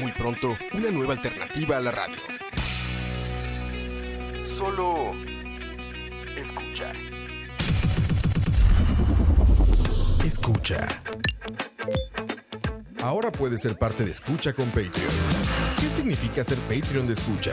Muy pronto, una nueva alternativa a la radio. Solo escucha. Escucha. Ahora puedes ser parte de Escucha con Patreon. ¿Qué significa ser Patreon de Escucha?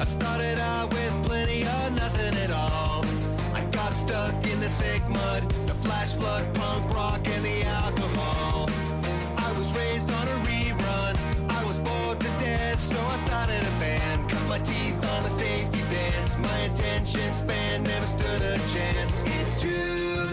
I started out with plenty of nothing at all. I got stuck in the thick mud, the flash flood, punk rock, and the alcohol. I was raised on a rerun. I was bored to death, so I started a band. Cut my teeth on a safety dance. My attention span never stood a chance. It's too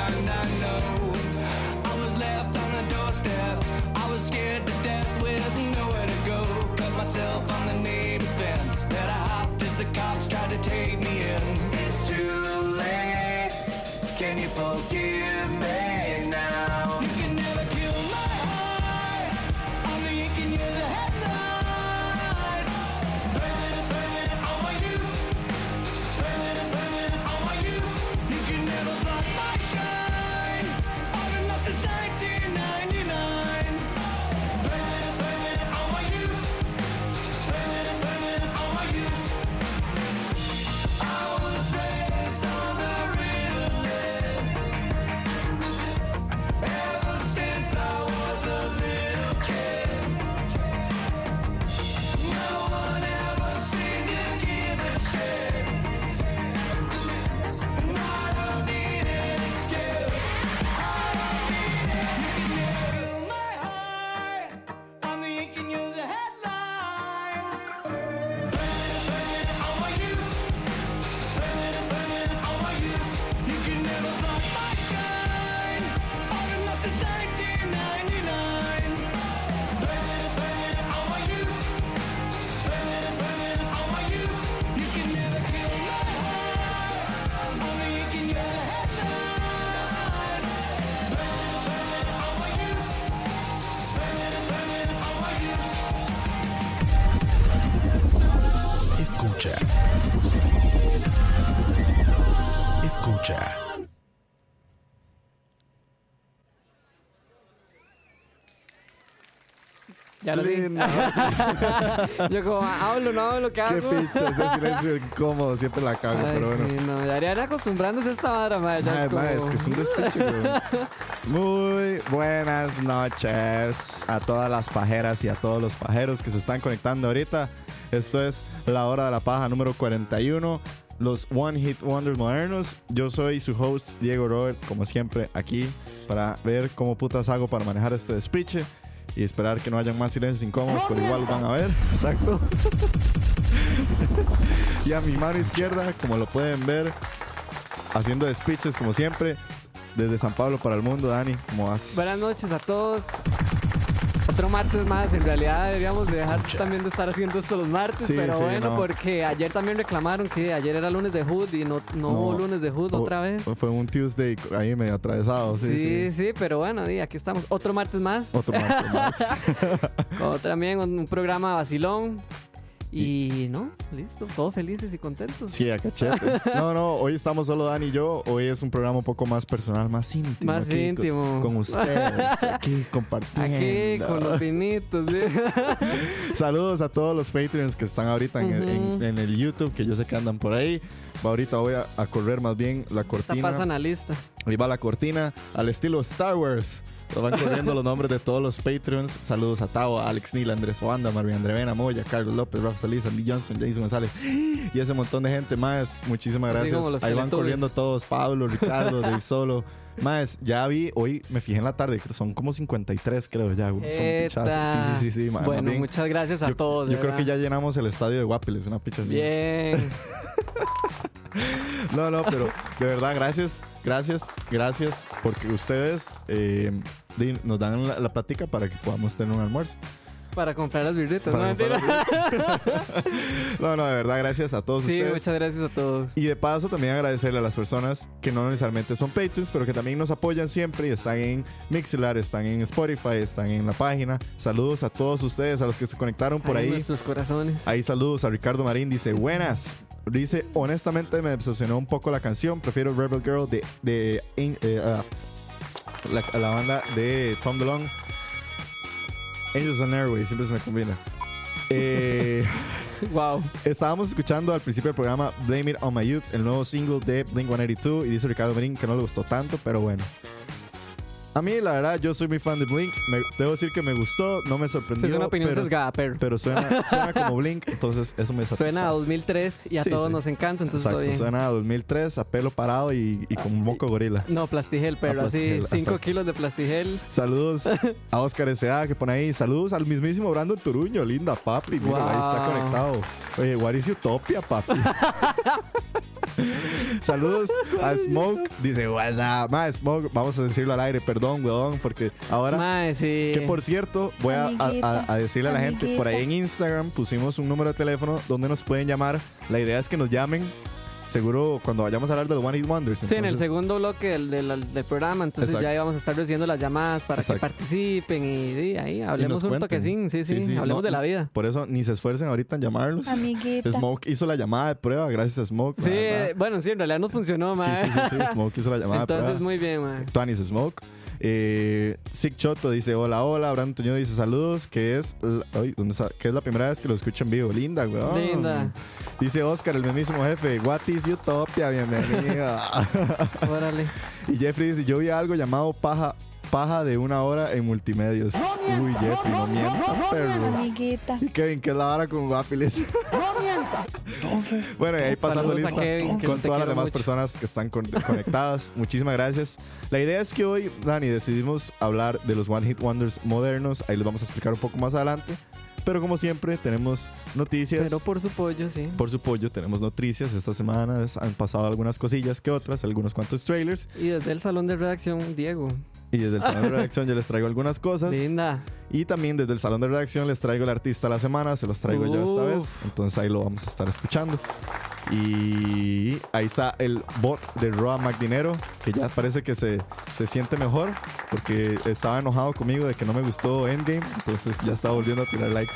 kind I know. I was left on the doorstep. I was scared to death with nowhere to go. Cut myself on the neighbor's fence. That I hopped as the cops tried to take me in. Ya lo vi. no, Yo como, hablo, no hablo, ¿qué Qué hago? picha, ese silencio incómodo, siempre la cago, Ay, pero bueno. sí, no, deberían acostumbrándose a esta madre, madre. ya Ay, es como- es que es un despiche, güey. Muy buenas noches a todas las pajeras y a todos los pajeros que se están conectando ahorita. Esto es La Hora de la Paja número 41. Los One Hit Wonders modernos. Yo soy su host, Diego Robert, como siempre, aquí para ver cómo putas hago para manejar este despiche y esperar que no hayan más silencios incómodos, pero igual van a ver. Exacto. y a mi mano izquierda, como lo pueden ver, haciendo despiches como siempre, desde San Pablo para el mundo, Dani, ¿cómo vas? Buenas noches a todos. Otro martes más. En realidad deberíamos de dejar Escucha. también de estar haciendo esto los martes. Sí, pero sí, bueno, no. porque ayer también reclamaron que ayer era lunes de Hood y no, no, hubo lunes de Hood otra vez. Fue un Tuesday ahí medio atravesado, sí, Sí, sí. sí, pero bueno, di, aquí estamos. Otro martes más. Otro martes más. También un, un programa vacilón. Y no, listo, todos felices y contentos. Sí, a cachete. No, no, hoy estamos solo Dani y yo. Hoy es un programa un poco más personal, más íntimo. Más aquí íntimo. Con, ustedes, aquí compartiendo. Aquí con los vinitos. ¿sí? Saludos a todos los Patreons que están ahorita en, el, en- el YouTube, que yo sé que andan por ahí. Va, ahorita voy a, a correr más bien la Esta cortina. pasan a lista. Ahí va la cortina al estilo Star Wars. Nos van corriendo los nombres de todos los Patreons. Saludos a Tao, a Alex Neal, Andrés Oanda, María Andrevena, Moya, Carlos López, Rafa Salís, Andy Johnson, Jason González y ese montón de gente más. Muchísimas gracias. Ahí van corriendo todos. Pablo, Ricardo, Dave Solo. Más, ya vi, hoy me fijé en la tarde, son como 53 creo ya. Son pichazos. Sí, sí, sí, sí. ma, más Bueno, bien, muchas gracias a yo, todos. yo de creo que ya verdad. llenamos el estadio de Guapiles, una picha así. Bien. No, no, pero de verdad, gracias, gracias, gracias, porque ustedes eh, nos dan la, la plática para que podamos tener un almuerzo. Para comprar las birritas, ¿no? Mentira. No, no, de verdad, gracias a todos Sí, ustedes. muchas gracias a todos. Y de paso también agradecerle a las personas que no necesariamente son Patreons, pero que también nos apoyan siempre y están en Mixler, están en Spotify, están en la página. Saludos a todos ustedes, a los que se conectaron por Ahí ahí. Nuestros corazones. Ahí saludos a Ricardo Marín, dice buenas. Dice, honestamente me decepcionó un poco la canción, prefiero Rebel Girl de, de eh, ah, la, la banda de Tom DeLonge. Angels on Airways, siempre se me combina. Eh, Wow. estábamos escuchando al principio del programa Blame It On My Youth, el nuevo single de Blink 182, y dice Ricardo Marín que no le gustó tanto, pero bueno. A mí, la verdad, yo soy muy fan de Blink. Me- debo decir que me gustó, no me sorprendió. es una opinión pero, sesgada, pero pero suena, suena como Blink, entonces eso me satisface. suena a 2003 y a Sí, todos sí. nos encanta, entonces Exacto, todo bien. suena a 2003, a pelo parado y, y con un moco gorila. No, plastigel, pero así, plastigel, 5 exacto. kilos de plastigel. Saludos a Oscar S.A. que pone ahí. Saludos al mismísimo Brandon Turuño, linda papi. Mira, ahí está Wow. conectado. Oye, what is Utopia, papi? Saludos a Smoke. Dice, what's up? Ma, Smoke, vamos a decirlo al aire, perdón, weón, porque ahora. Mae, sí. Que por cierto, voy a, a- a- decirle a la gente, por ahí en. Instagram pusimos un número de teléfono donde nos pueden llamar. La idea es que nos llamen, seguro cuando vayamos a hablar del One Hit Wonders. Sí, en el Entonces, segundo bloque del, del- del programa, entonces Exacto. ya íbamos a estar recibiendo las llamadas para Exacto. que participen y, sí, ahí hablemos nos un toquecín, sí, sí, Sí, sí, hablemos no, de la vida. Por eso ni se esfuercen ahorita en llamarlos. Amiguita. Smoke hizo la llamada de prueba, gracias a Smoke. Sí, bueno, sí, en realidad nos funcionó, sí, mae. sí, sí, sí, Smoke hizo la llamada Entonces, de prueba. muy bien, mae. Tuanis Smoke. Eh, Sick Choto dice hola, hola. Brandon Tuño dice saludos, que es, la- ay, ¿dónde está? que es la primera vez que lo escucho en vivo. Linda, weón. Linda. Dice Oscar, el mismísimo jefe. What is Utopia? Bienvenida. Órale. y Jeffrey dice, yo vi algo llamado paja, paja de una hora en multimedios. Uy, Jeffrey, no mienta, perro. Amiguita. Y Kevin, que es la hora con guapiles. bueno, y ahí pasando lista Kevin, con todas las demás mucho. personas que están con- conectadas. Muchísimas gracias. La idea es que hoy, Dani, decidimos hablar de los One Hit Wonders modernos. Ahí les vamos a explicar un poco más adelante. Pero como siempre, tenemos noticias. Pero por su pollo, sí. por su pollo, tenemos noticias. Esta semana han pasado algunas cosillas que otras, algunos cuantos trailers. Y desde el salón de redacción, Diego. Y desde el salón de redacción yo les traigo algunas cosas. Linda. Y también desde el salón de redacción les traigo el artista de la semana, se los traigo yo esta Uf. vez. Entonces ahí lo vamos a estar escuchando. Y ahí está el bot de Roa McDinero, que ya parece que se, se siente mejor, porque estaba enojado conmigo de que no me gustó Endgame, entonces ya está volviendo a tirar likes.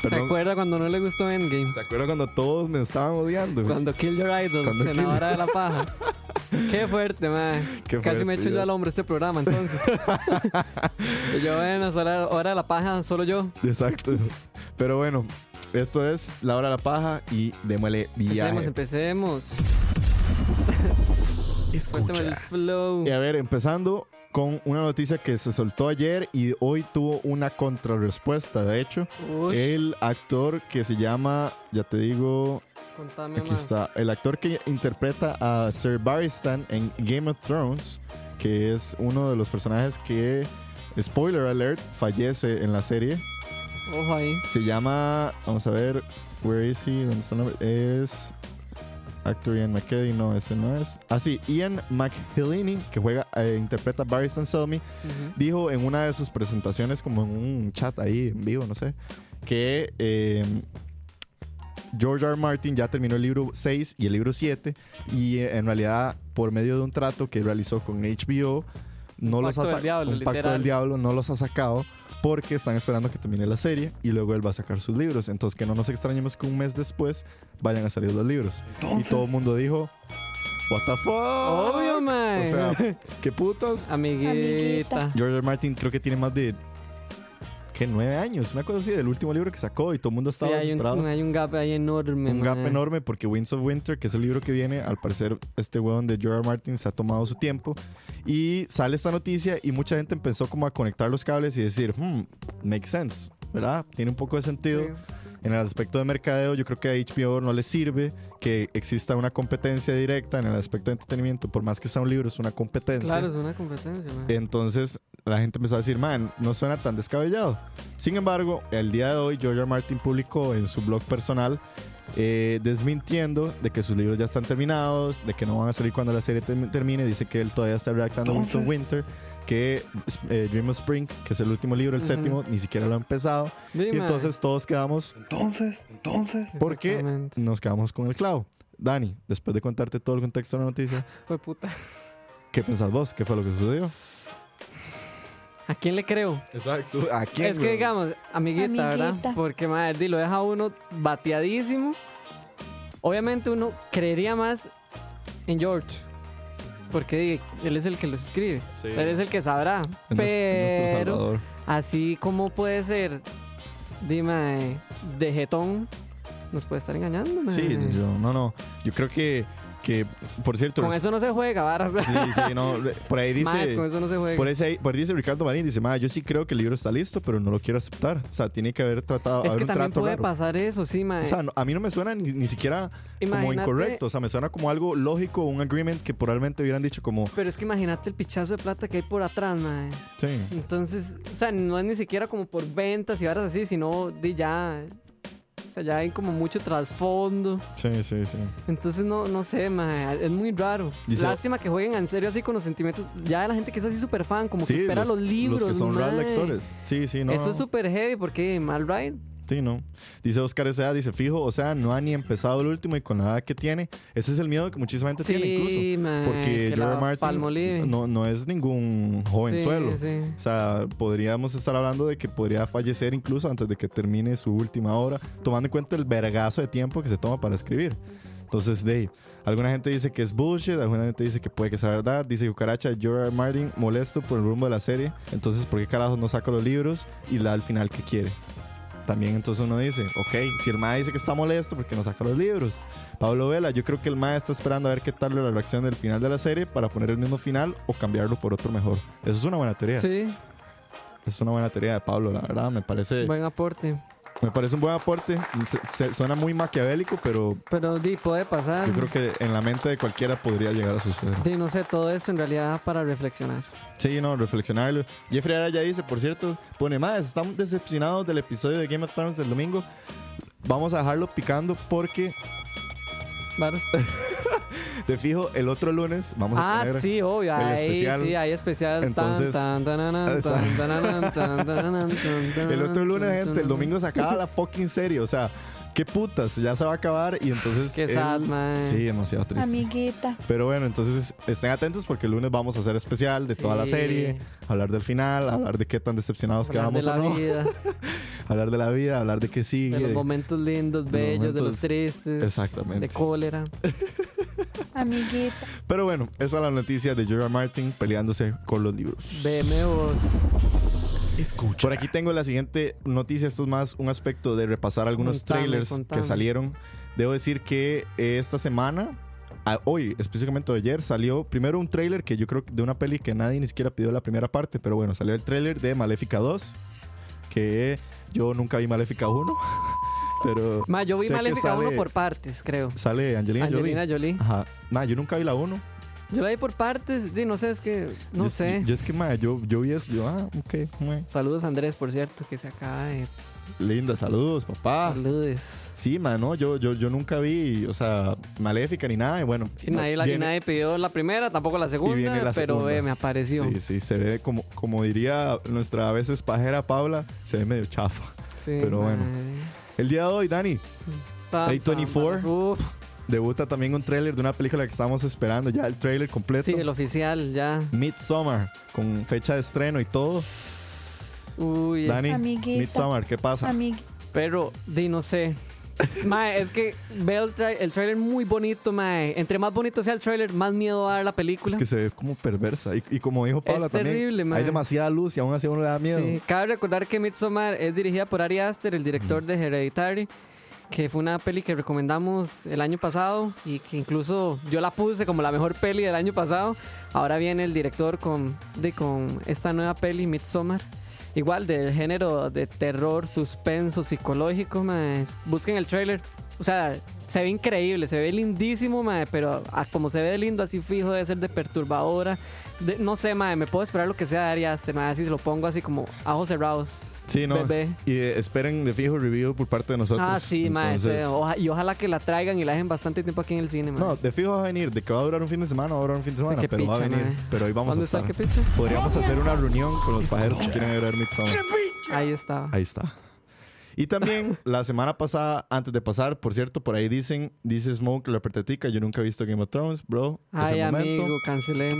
¿Se Perdón, acuerda cuando no le gustó Endgame? ¿se acuerda cuando todos me estaban odiando? Cuando Kill Your Idol Cuando se enamora de la paja. Qué fuerte, man. Qué Casi me fuerte, echo yo al hombre este programa, entonces. y yo, bueno, es hora, hora de la paja, solo yo. Exacto. Pero bueno, esto es La Hora de la Paja y démosle Empecemos, viaje. empecemos. Cuéntame el Escucha. flow. Y a ver, empezando, con una noticia que se soltó ayer y hoy tuvo una contrarrespuesta. De hecho, Ush, el actor que se llama, ya te digo, contame aquí más. está, el actor que interpreta a Sir Barristan en Game of Thrones, que es uno de los personajes que, spoiler alert, fallece en la serie. Ojo ahí. Se llama, vamos a ver, where is he? ¿Dónde está el nombre? Es actor Ian McKellen, no, ese no es. Ah, sí, Ian McHillany, que juega, eh, interpreta a Barristan Selmy, dijo en una de sus presentaciones, como en un chat ahí en vivo, no sé, que eh, George R. R. Martin ya terminó el libro 6 y el libro 7 y eh, en realidad por medio de un trato que realizó con HBO no Un los ha del diablo, un pacto del diablo no los ha sacado porque están esperando que termine la serie y luego él va a sacar sus libros entonces que no nos extrañemos que un mes después vayan a salir los libros y todo el mundo dijo what the fuck Obvio, man. o sea qué putas Amiguita. George. R. Martin creo que tiene más de ¿qué? nueve años, una cosa así del último libro que sacó y todo el mundo Sí, estaba hay un, hay un gap ahí enorme. Un gap man. enorme porque Winds of Winter, que es el libro que viene, al parecer este weón de George. Martin se ha tomado su tiempo y sale esta noticia y mucha gente empezó como a conectar los cables y decir, hmm, makes sense, ¿verdad? Tiene un poco de sentido. Sí. En el aspecto de mercadeo, yo creo que a HBO no le sirve que exista una competencia directa en el aspecto de entretenimiento, por más que sea un libro, es una competencia. Claro, es una competencia, man. Entonces la gente empezó a decir, man, no suena tan descabellado. Sin embargo, el día de hoy George R. Martin publicó en su blog personal eh, desmintiendo de que sus libros ya están terminados, de que no van a salir cuando la serie term- termine. Dice que él todavía está redactando Winter, que eh, Dream of Spring, que es el último libro, el Ujú. séptimo, ni siquiera lo ha empezado. Sí, Y entonces todos quedamos, Entonces, entonces. porque nos quedamos con el clavo. Dani, después de contarte todo el contexto de la noticia, Fue puta. ¿qué pensás vos? ¿Qué fue lo que sucedió? ¿A quién le creo? Exacto. ¿A quién? Es que digamos, amiguita, ¿verdad? Amiguita. Porque, madre, di, lo deja uno bateadísimo. Obviamente uno creería más en George. Porque él es el que los escribe. Sí. Él es el que sabrá. Es es Pero Salvador. así como puede ser, dime, de jetón, nos puede estar engañando. Sí, yo, no, no. Yo creo que, que por cierto, Con eso no se juega, varas. sí, sí, no, por ahí dice, Más, con eso no se juega. por, ese, por ahí dice Ricardo Marín, dice, "Ma, yo sí creo que el libro está listo, pero no lo quiero aceptar. O sea, tiene que haber tratado, es haber que un también trato puede raro. pasar eso, sí, mae. O sea, no- a mí no me suena ni, ni siquiera como incorrecto, o sea, me suena como algo lógico, un agreement que probablemente hubieran dicho como, Pero es que imagínate el pichazo de plata que hay por atrás, mae. sí, Entonces, o sea, no es ni siquiera como por ventas y varas así, sino de ya. O sea, ya hay como mucho trasfondo. sí, sí, sí. Entonces, no, no sé, mae, es muy raro. Dice- Lástima que jueguen en serio así con los sentimientos. Ya la gente que es así súper fan, como que espera los, libros. Los que son real mae. lectores. Sí, sí, no. Eso es súper heavy porque mal ride. Sí, no. Dice Oscar S.A., dice, fijo, o sea, no ha ni empezado el último y con la edad que tiene, ese es el miedo que muchísima gente tiene incluso. Sí, mae. Porque que George Martin Palmolive. no, no es ningún jovenzuelo. Sí, sí. O sea, podríamos estar hablando de que podría fallecer incluso antes de que termine su última obra, tomando en cuenta el vergazo de tiempo que se toma para escribir. Entonces, ahí, alguna gente dice que es bullshit, alguna gente dice que puede que sea verdad. Dice Cucaracha, George. Martin molesto por el rumbo de la serie. Entonces, ¿por qué carajos no saca los libros y la al final que quiere? También entonces uno dice, ok, si el MAE dice que está molesto, ¿por qué no saca los libros? Pablo Vela, yo creo que el MAE está esperando a ver qué tal la reacción del final de la serie para poner el mismo final o cambiarlo por otro mejor. Eso es una buena teoría. Sí, Es una buena teoría de Pablo, la verdad. Me parece, buen aporte. Me parece un buen aporte. Se- se- suena muy maquiavélico, pero Pero di, puede pasar. yo creo que en la mente de cualquiera podría llegar a suceder. Di, no sé, todo eso en realidad para reflexionar. Sí, no, reflexionarlo. Jeffrey Araya dice, por cierto, pone más, estamos decepcionados del episodio de Game of Thrones del domingo. Vamos a dejarlo picando porque Varas. de fijo el otro lunes vamos a Ah, tener sí, obvio. el Ahí especial. sí, hay especial. Entonces- el otro lunes, gente, el domingo se acaba la fucking serie, o sea, qué putas, ya se va a acabar y entonces Qué él- sad, man. Sí, demasiado triste. Amiguita. Pero bueno, entonces estén atentos porque el lunes vamos a hacer especial de toda la serie, hablar del final, hablar de qué tan decepcionados Hablar de quedamos la o no, vida, hablar de la vida, hablar de qué sigue. de los momentos lindos, los bellos, de los momentos- tristes, Exactamente. de cólera. Amiguita. Pero bueno, esa es la noticia de Gerard Martin peleándose con los libros. Veme vos. Escucha. Por aquí tengo la siguiente noticia. Esto es más un aspecto de repasar algunos Contame, trailers contame. que salieron. Debo decir que eh, esta semana hoy, específicamente ayer, salió primero un trailer que yo creo que de una peli que nadie ni siquiera pidió la primera parte, pero bueno, salió el trailer de Maléfica 2, que yo nunca vi Maléfica 1, pero Ma, yo vi sé Maléfica 1 sale- por partes, creo. Sale Angelina, Angelina Jolie. Jolie. Ajá. Nah, yo nunca vi la 1. Yo la vi por partes, no sé, es que, no Yo- sé. Yo es que, ma, yo, yo vi eso, yo, ah, ok, mue. Saludos Andrés, por cierto, que se acaba de... linda, saludos, papá. Saludos. Sí, ma, no, yo, yo, yo nunca vi, o sea, Maléfica ni nada, y bueno. Y nadie, la- y viene- nadie pidió la primera, tampoco la segunda, viene la pero segunda. ve, me apareció. Sí, sí, se ve como, como diría nuestra a veces pajera Paula, se ve medio chafa. Sí, Pero bueno. El día de hoy, Dani, Pam, A24. pam, pam. Uf, debuta también un tráiler de una película que estamos esperando, ya el tráiler completo. sí, el oficial, ya. Midsommar, con fecha de estreno y todo. Uy, Dani, Amiguita. Midsommar, ¿qué pasa? Amig pero, di, no sé. Mae, es que veo el, tra- el trailer muy bonito, mae. Entre más bonito sea el trailer, más miedo va a dar la película. Es que se ve como perversa. Y, y como dijo Paula Es también, terrible, hay man. demasiada luz y aún así a uno le da miedo. Sí, cabe recordar que Midsommar es dirigida por Ari Aster, el director de Hereditary, que fue una peli que recomendamos el año pasado y que incluso yo la puse como la mejor peli del año pasado. Ahora viene el director con, de, con esta nueva peli, Midsommar. Igual del género de terror, suspenso, psicológico, mae. Busquen el trailer. O sea, se ve increíble, se ve lindísimo, mae, pero como se ve lindo, así fijo, debe ser de perturbadora. No sé, mae, me puedo esperar lo que sea de Ari Aster, mae, así se lo pongo así como a ojos cerrados. Sí, no. Bebé. Y eh, esperen de fijo review por parte de nosotros. Ah, sí, mae, Entonces, sí, oja- y ojalá que la traigan y la dejen bastante tiempo aquí en el cine, mae. No, de fijo va a venir. De que va a durar un fin de semana, va a durar un fin de semana, qué pero va a picha, venir. mae. Pero hoy vamos a ¿Dónde está estar. el que picha? Podríamos hacer una reunión con los pajeros que quieren ver Midsommar. Ahí está. Ahí está. Y también la semana pasada, antes de pasar, por cierto, por ahí dicen, dice Smoke la pertetica, yo nunca he visto Game of Thrones, bro. es Ay, el momento. amigo, cancelé.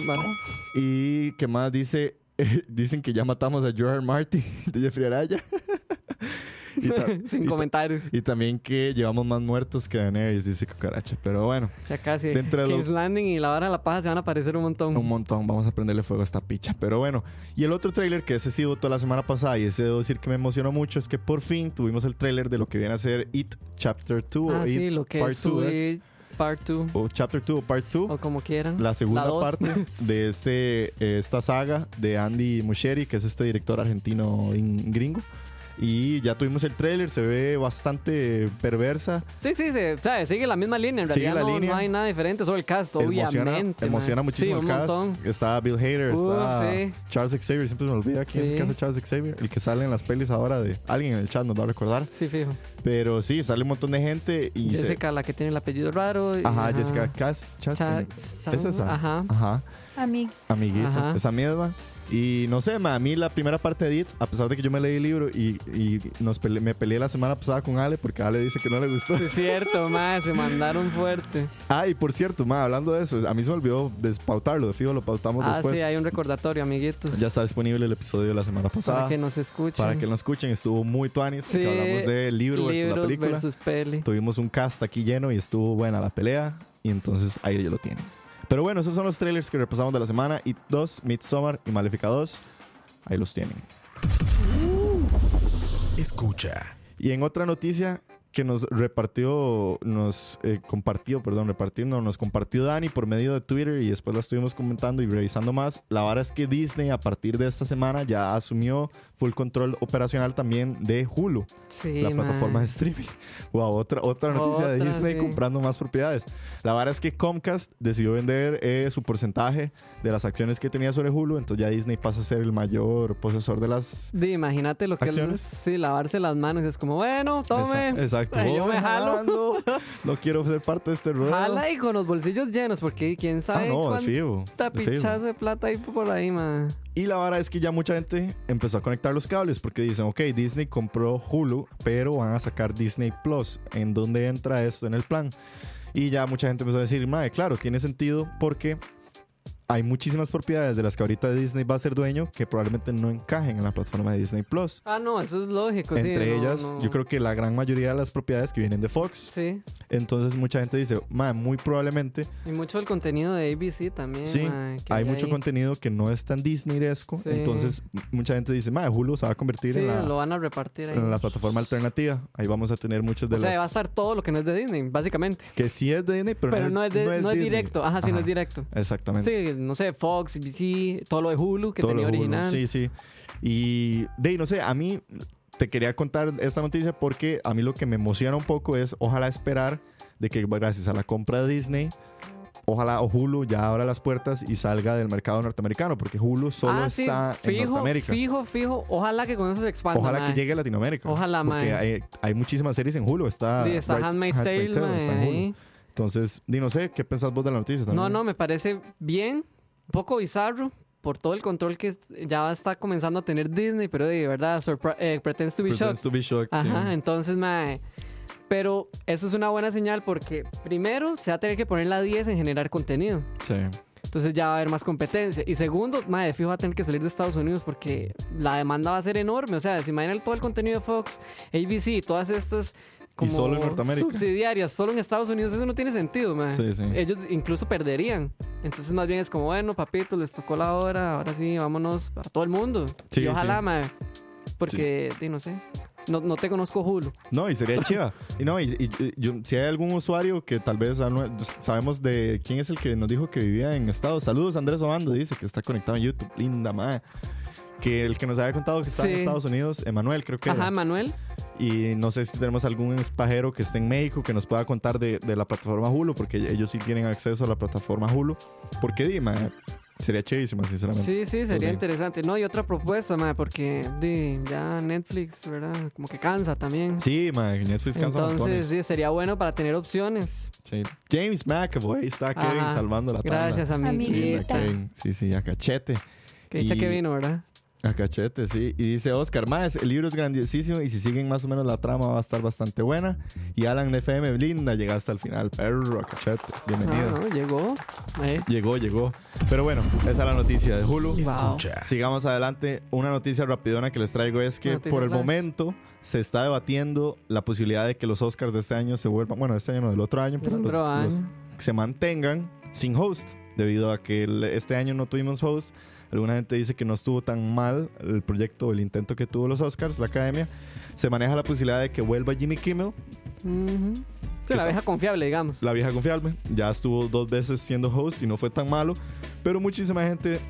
Y que más dice, dicen que ya matamos a George Martin de Jeffrey Araya. y, Sin y comentarios. y también que llevamos más muertos que Daenerys, dice Cucaracha. Pero bueno, Ya casi. Dentro de lo- King's Landing y la hora de la paja se van a aparecer un montón. un montón, vamos a prenderle fuego a esta picha. Pero bueno, y el otro tráiler que ese sí votó la semana pasada y ese debo decir que me emocionó mucho es que por fin tuvimos el tráiler de lo que viene a ser It Chapter 2 ah, o sí, It lo que Part es 2 es- Part 2. o Chapter 2 o Part 2. O como quieran. La segunda dos. parte de este, esta saga de Andy Muschietti, que es este director argentino in- gringo. Y ya tuvimos el tráiler, se ve bastante perversa. Sí, sí, se, ¿sabes? sigue la misma línea. En Sigue realidad la no, línea. no hay nada diferente, solo el cast, Emociona, obviamente. emociona man. muchísimo Sí, el cast. montón. Está Bill Hader, Uf, está sí. Charles Xavier, siempre se me olvida quién es el Sí. que hace Charles Xavier, el que sale en las pelis ahora de alguien en el chat nos va a recordar. Sí, fijo. Pero sí, sale un montón de gente y se- Jessica, la que tiene el apellido raro. y- Ajá, Jessica Cas- Chastain. Chastain. ¿Es esa? Ajá. Ajá. Amig amiguita, Ajá. esa misma. Y no sé, ma, a mí la primera parte de It, a pesar de que yo me leí el libro y, y nos pele- me peleé la semana pasada con Ale porque Ale dice que no le gustó. Es cierto, más se mandaron fuerte. Ah, y por cierto, ma, hablando de eso, a mí se me olvidó despautarlo, de fijo lo pautamos Ah, después. sí, hay un recordatorio, amiguitos. Ya está disponible el episodio de la semana pasada. Para que nos escuchen. Para que lo escuchen, estuvo muy tuanis. Sí, hablamos de libro versus la película. versus peli. Tuvimos un cast aquí lleno y estuvo buena la pelea. Y entonces ahí ya lo tienen. Pero bueno, esos son los trailers que repasamos de la semana. It 2, Midsommar y Maléfica 2. Ahí los tienen. Escucha. Y en otra noticia que nos repartió, nos eh, compartió, perdón, repartió, no, nos compartió Dani por medio de Twitter y después la estuvimos comentando y revisando más. La verdad es que Disney a partir de esta semana ya asumió full control operacional también de Hulu, Sí, la man. plataforma de streaming. Wow, otra, otra noticia de Otra, Disney sí. comprando más propiedades. La verdad es que Comcast decidió vender eh, su porcentaje de las acciones que tenía sobre Hulu, entonces ya Disney pasa a ser el mayor posesor de las Di, imagínate lo que es. ¿Acciones? Sí, lavarse las manos. Es como, bueno, tome. Exacto. exacto. Yo me jalo. No quiero ser parte de este ruedo. Jala y con los bolsillos llenos, porque quién Ah, sabe no, de cuánta de pichazo de plata hay por ahí, man. Y la vara es que ya mucha gente empezó a conectar los cables porque dicen, ok, Disney compró Hulu, pero van a sacar Disney Plus. ¿En dónde entra esto en el plan? Y ya mucha gente empezó a decir, madre, claro, tiene sentido porque hay muchísimas propiedades de las que ahorita Disney va a ser dueño que probablemente no encajen en la plataforma de Disney Plus. Ah, no, eso es lógico. Entre no, ellas, no. yo creo que la gran mayoría de las propiedades que vienen de Fox. Sí, Entonces mucha gente dice, "Ma, muy probablemente y mucho del contenido de ABC también. sí, ma, que hay mucho ahí. contenido que no es tan Disney-esco. Sí. Entonces mucha gente dice, "Ma, Hulu se va a convertir Sí, en, la, lo van a repartir ahí. en la plataforma alternativa. Ahí vamos a tener muchos de o sea, las va a estar todo lo que no es de Disney, básicamente. que sí es de Disney, pero, Pero, no, es, de- no es Disney. directo. Ajá, sí, no es directo. Exactamente. Sí, no sé, Fox, ABC, todo lo de Hulu que Todo tenía Hulu. original. Sí, sí. Y de no sé, a mí te quería contar esta noticia porque a mí lo que me emociona un poco es ojalá esperar de que gracias a la compra de Disney, ojalá o Hulu ya abra las puertas y salga del mercado norteamericano, porque Hulu solo ah, sí, está en fijo, Norteamérica. Fijo, fijo. Ojalá que con eso se expanda. Ojalá mae. que llegue a Latinoamérica. Ojalá, Porque hay, hay muchísimas series en Hulu. Está, Sí, está Handmaid's Tale, Tale, está en Hulu. Entonces, di, no sé, ¿qué pensás vos de la noticia? No, también? no, me parece bien. Un poco bizarro por todo el control que ya está comenzando a tener Disney, pero de verdad, eh, pretends to be Pretends shocked. to be shocked, sí. Ajá, entonces, mae. Pero eso es una buena señal porque primero se va a tener que poner la 10 en generar contenido. Sí. Entonces ya va a haber más competencia. Y segundo, mae, de fijo va a tener que salir de Estados Unidos porque la demanda va a ser enorme. O sea, si imaginan todo el contenido de Fox, ABC todas estas como solo en Norteamérica. subsidiarias, solo en Estados Unidos, eso no tiene sentido, mae. Sí, sí. Ellos incluso perderían. Entonces más bien es como, bueno, papito, les tocó la hora, ahora sí, vámonos para todo el mundo. Sí, y ojalá, mae. Porque, no sé. No, no te conozco Hulu. No, y sería chiva. Y no, y, y- y yo- si hay algún usuario que tal vez sabemos de quién es el que nos dijo que vivía en Estados. Saludos, Andrés Obando, dice que está conectado en YouTube. Linda madre. Que el que nos había contado que está en Sí. Estados Unidos, Emanuel, creo que. Ajá, era. Manuel. Y no sé si tenemos algún espajero que esté en México que nos pueda contar de, de la plataforma Hulu, porque ellos sí tienen acceso a la plataforma Hulu. Porque dime, sería chivísima, sinceramente. Sí, sí, sería Sí. interesante. No, y otra propuesta, mae, porque di, ya Netflix, ¿verdad? Como que cansa también. Sí, man, Netflix cansa Entonces, sí, sería bueno para tener opciones. Sí. James McAvoy, está Kevin Ajá. salvando la tabla. Gracias, Amiguita. Sí, sí, a cachete. Que dicha que vino, ¿verdad? A cachete, sí. Y dice Oscar, más el libro es grandiosísimo y si siguen más o menos la trama va a estar bastante buena. Y Alan FM, linda, llegaste al final, perro, a cachete. Bienvenido. Ah, no, llegó. Eh. Llegó, llegó. Pero bueno, esa es la noticia de Hulu. Wow. Sigamos adelante. Una noticia rapidona que les traigo es que por el flash. momento se está debatiendo la posibilidad de que los Oscars de este año se vuelvan, bueno, de este año no, del otro año, pero Del los- otro los- año. se mantengan sin host, debido a que el- este año no tuvimos host. Alguna gente dice que no estuvo tan mal el proyecto, el intento que tuvo los Oscars, la academia. Se maneja la posibilidad de que vuelva Jimmy Kimmel, Ujú. Sí, ¿Qué la vieja confiable, digamos. la vieja confiable. Ya estuvo dos veces siendo host y no fue tan malo. Pero muchísima gente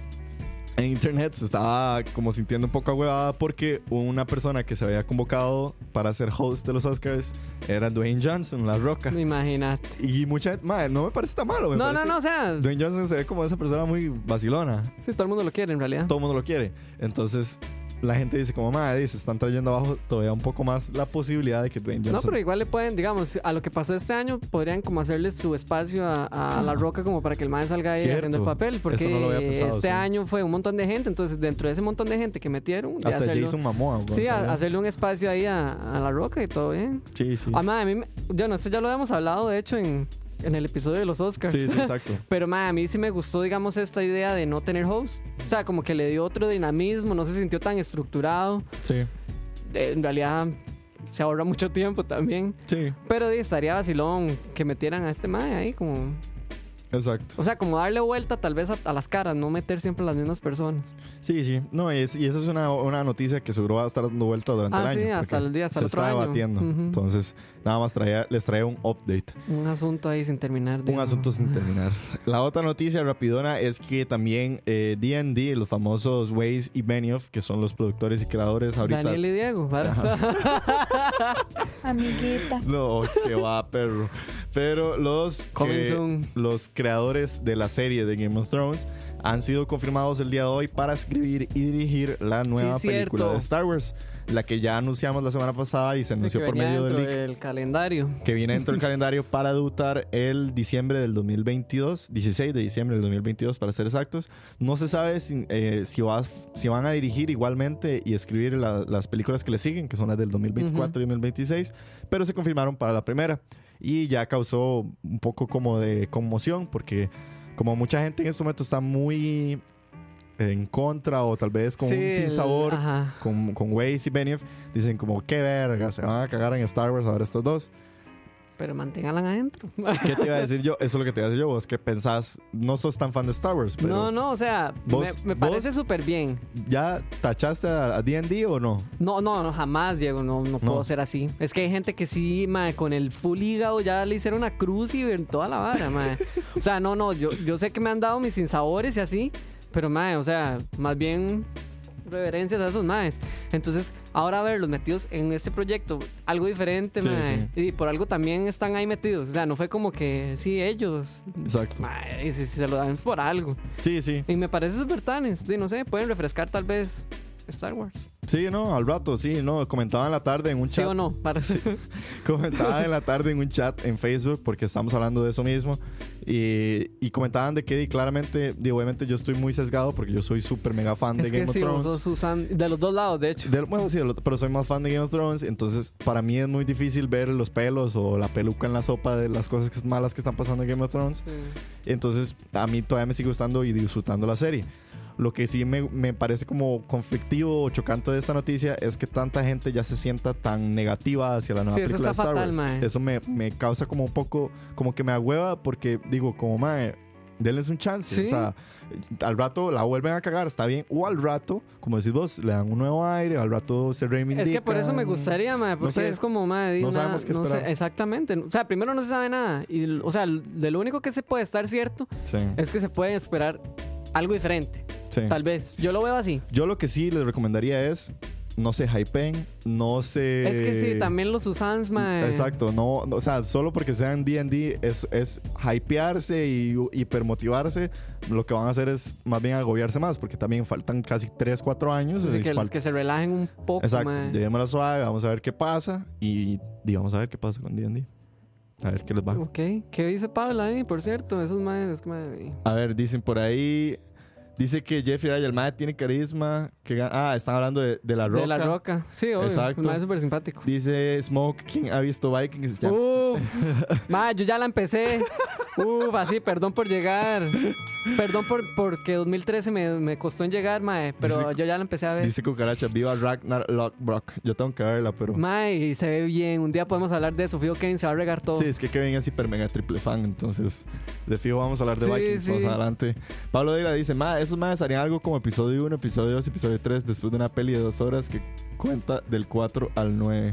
en internet se estaba como sintiendo un poco agüevada porque una persona que se había convocado para ser host de los Oscars era Dwayne Johnson, La Roca. Imagínate. Y mucha gente, madre, no me parece tan malo. me No, no, no, o sea, Dwayne Johnson se ve como esa persona muy vacilona. sí, todo el mundo lo quiere en realidad. Todo el mundo lo quiere. Entonces, la gente dice como, madre, se están trayendo abajo todavía un poco más la posibilidad de que Dwayne No, Johnson... pero igual le pueden, digamos, a lo que pasó este año, podrían como hacerle su espacio a, a La Roca como para que el man salga ahí haciendo el papel. Porque Eso no pensado, este sí. año fue un montón de gente, entonces dentro de ese montón de gente que metieron, Hasta hacerlo- Jason Momoa. Sí, a hacerle un espacio ahí a, a La Roca y todo bien. Sí, sí. Ah, ma, a mí, yo no sé, ya lo habíamos hablado, de hecho, en, en el episodio de los Oscars. Sí, sí, exacto. Pero ma, a mí sí me gustó, digamos, esta idea de no tener host. O sea, como que le dio otro dinamismo, no se sintió tan estructurado. Sí, Eh, en realidad se ahorra mucho tiempo también. sí, Pero estaría vacilón que metieran a este mae ahí como... exacto. O sea, como darle vuelta tal vez a, a las caras, no meter siempre las mismas personas. Sí, sí. No, y, es- y esa es una, una noticia que seguro va a estar dando vuelta durante Ah, el año. sí, hasta el día, hasta se el otro está año. debatiendo. Entonces, nada más traía, les traía un update. Un asunto ahí sin terminar. Un asunto sin terminar. La otra noticia rapidona es que también eh, D&D, los famosos Waze y Benioff, que son los productores y creadores ahorita... Daniel y Diego. ¿verdad? Amiguita. No, que va, perro. Pero los, que- los creadores de la serie de Game of Thrones han sido confirmados el día de hoy para escribir y dirigir la nueva Sí, película de Star Wars, la que ya anunciamos la semana pasada y se anunció por medio del leak del calendario. que viene dentro del calendario para debutar el diciembre del 2022, 16 de diciembre del 2022 para ser exactos. No se sabe si, eh, si, va- si van a dirigir igualmente y escribir la- las películas que le siguen, que son las del 2024 y 2026, pero se confirmaron para la primera y ya causó un poco como de conmoción porque como mucha gente en este momento está muy en contra o tal vez con Sí, un sin sabor con, con Waze y Benioff, dicen como, qué verga, se van a cagar en Star Wars ahora estos dos. Pero manténganla adentro. ¿Qué te iba a decir yo? Eso es lo que te iba a decir yo. Vos que pensás, no sos tan fan de Star Wars, pero no, no, o sea, Vos- me, me parece súper bien. ¿ya tachaste a D&D o no? No, no, no, jamás, Diego, no, no puedo ser así. Es que hay gente que sí, mae, con el full hígado ya le hicieron una cruz y en toda la vara, mae. O sea, no, no, yo, yo sé que me han dado mis sinsabores y así, pero, mae, o sea, más bien reverencias a esos maes. Entonces, ahora verlos metidos en este proyecto, algo diferente, Sí, mae. Y por algo también están ahí metidos. O sea, no fue como que, sí, ellos. Exacto. Mae, y si, si se lo dan por algo. Sí, sí. Y me parece. Y no sé, pueden refrescar tal vez Star Wars. Sí, no, al rato, sí, no. Comentaba en la tarde en un ¿Sí chat. o no? Para comentaba en la tarde en un chat en Facebook porque estamos hablando de eso mismo y, y comentaban de que claramente, di, obviamente yo estoy muy sesgado porque yo soy súper mega fan de Es Game que of sí, Thrones. Susan, de los dos lados, de hecho. Del- bueno, sí, pero soy más fan de Game of Thrones, entonces para mí es muy difícil ver los pelos o la peluca en la sopa de las cosas que, malas que están pasando en Game of Thrones. Entonces a mí todavía me sigue gustando y disfrutando la serie. Lo que sí me, me parece como conflictivo o chocante de esta noticia es que tanta gente ya se sienta tan negativa hacia la nueva Sí, película de Star fatal, Wars. mae. Eso me, me causa como un poco, como que me agüeva porque digo, como mae, denles un chance. Sí. O sea, al rato la vuelven a cagar, está bien. O al rato, como decís vos, le dan un nuevo aire, al rato se reivindican. Es que por eso me gustaría, mae, porque sé. es como, mae, No sabemos qué no sé, esperar. exactamente. O sea, primero no se sabe nada. Y, o sea, de lo único que se puede estar cierto Sí, es que se puede esperar algo diferente. sí. Tal vez. Yo lo veo así. Yo lo que sí les recomendaría es no se hypeen, no se... Es que sí, también los Susans, mae. Exacto, no, no, o sea, solo porque sean D&D es, es hypearse y hipermotivarse, lo que van a hacer es más bien agobiarse más, porque también faltan casi 3, 4 años. Así que, los que se relajen un poco, Exacto, llevémosla suave, vamos a ver qué pasa y, y vamos a ver qué pasa con D&D. A ver qué les va. Ok. ¿Qué dice Pablo ahí, por cierto? Esos maes, es que, A ver, dicen por ahí... Dice que Jeffrey Wright, el mae tiene carisma. Que, ah, están hablando de, de la roca. De la roca. Sí, obvio. Exacto. Un mae súper simpático. Dice Smoke, ¿quién ha visto Vikings? Ya- Uf, ma, yo ya la empecé. Uf, así, perdón por llegar. Perdón por porque 2013 me, me costó en llegar, mae, pero Dice- yo ya la empecé a ver. Dice Cucaracha, viva Ragnar Lockbrock. Yo tengo que verla, pero... Mae, y se ve bien. Un día podemos hablar de eso. Fijo Kane se va a regar todo. Sí, es que Kevin es hiper mega triple fan, entonces de fijo vamos a hablar de Sí, Vikings más sí. adelante. Pablo Deira dice, ma, esos más harían algo como episodio 1, episodio 2, episodio 3, después de una peli de dos horas que cuenta del 4 al 9.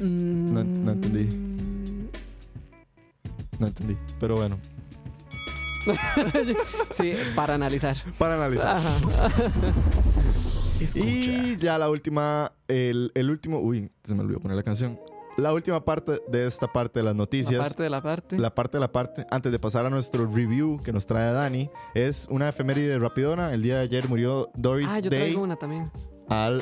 Mm, No- no entendí. No entendí, pero bueno, sí, para analizar. para analizar. Ajá. Y ya la última, el, el último, uy, se me olvidó poner la canción. La última parte de esta parte de las noticias. La parte de la parte. La parte de la parte, antes de pasar a nuestro review que nos trae Dani, es una efeméride rapidona. El día de ayer murió Doris ah, yo Day traigo una también. a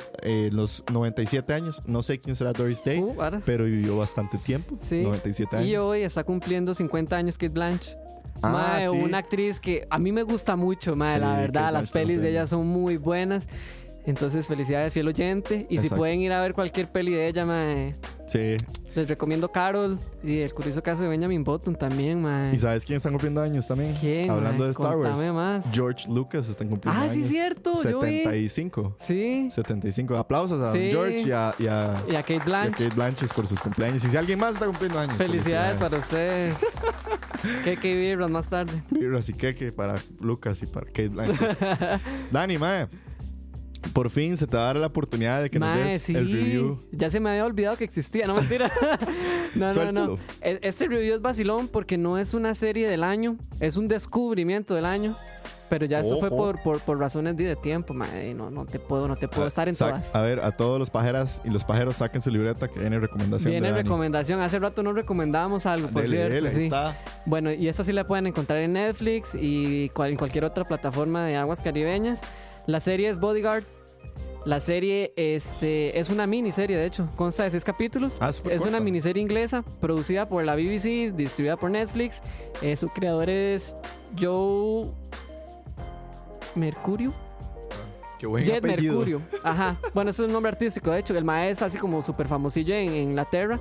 los 97 años. No sé quién será Doris Day, Uh, pero vivió bastante tiempo. Sí. 97 años. Y hoy está cumpliendo 50 años Kate Blanche. Ah, Mae, sí. una actriz que a mí me gusta mucho, mae, Sí, la Kate verdad, las Blanchett pelis de ella son muy buenas. Entonces, felicidades, fiel oyente. Y si Exacto. pueden ir a ver cualquier peli de ella, mae, Sí. les recomiendo Carol y el curioso caso de Benjamin Button también, mae. ¿Y sabes quién están cumpliendo años también? ¿Quién, Hablando de Star Wars. Más. George Lucas están cumpliendo Ah, años. sí, cierto, yo vi. 75. Sí. 75. Aplausos a Sí. George y a, y a- Y a Kate y a Blanche. Kate Blanchett por sus cumpleaños. Y si alguien más está cumpliendo años. Felicidades para ustedes. que que vibras más tarde. Birras y queque para Lucas y para Kate Blanchett. Dani, mae. Por fin se te va a dar la oportunidad de que nos Mae, des sí. el review. Ya se me había olvidado que existía, no mentira. no, no, no. E- Este review es vacilón porque no es una serie del año, es un descubrimiento del año. Pero ya eso fue Ojo. por, por, por razones de tiempo, mae. No, no te puedo, no te puedo estar en Sac- todas. A ver, a todos los pajeras y los pajeros saquen su libreta que viene recomendación Viene de Dani. recomendación. Hace rato nos recomendábamos algo, por Dele, cierto. dele, sí. está. Bueno, y esta sí la pueden encontrar en Netflix y cual- en cualquier otra plataforma de aguas caribeñas. La serie es Bodyguard. La serie este, es una miniserie, de hecho, consta de seis capítulos. Ah, es corta. una miniserie inglesa producida por la BBC, distribuida por Netflix. Eh, su creador es Joe Mercurio. Qué buen Jet apellido. Mercurio. Ajá. Bueno, ese es el nombre artístico. De hecho, el maestro así como súper famosillo en, en Inglaterra.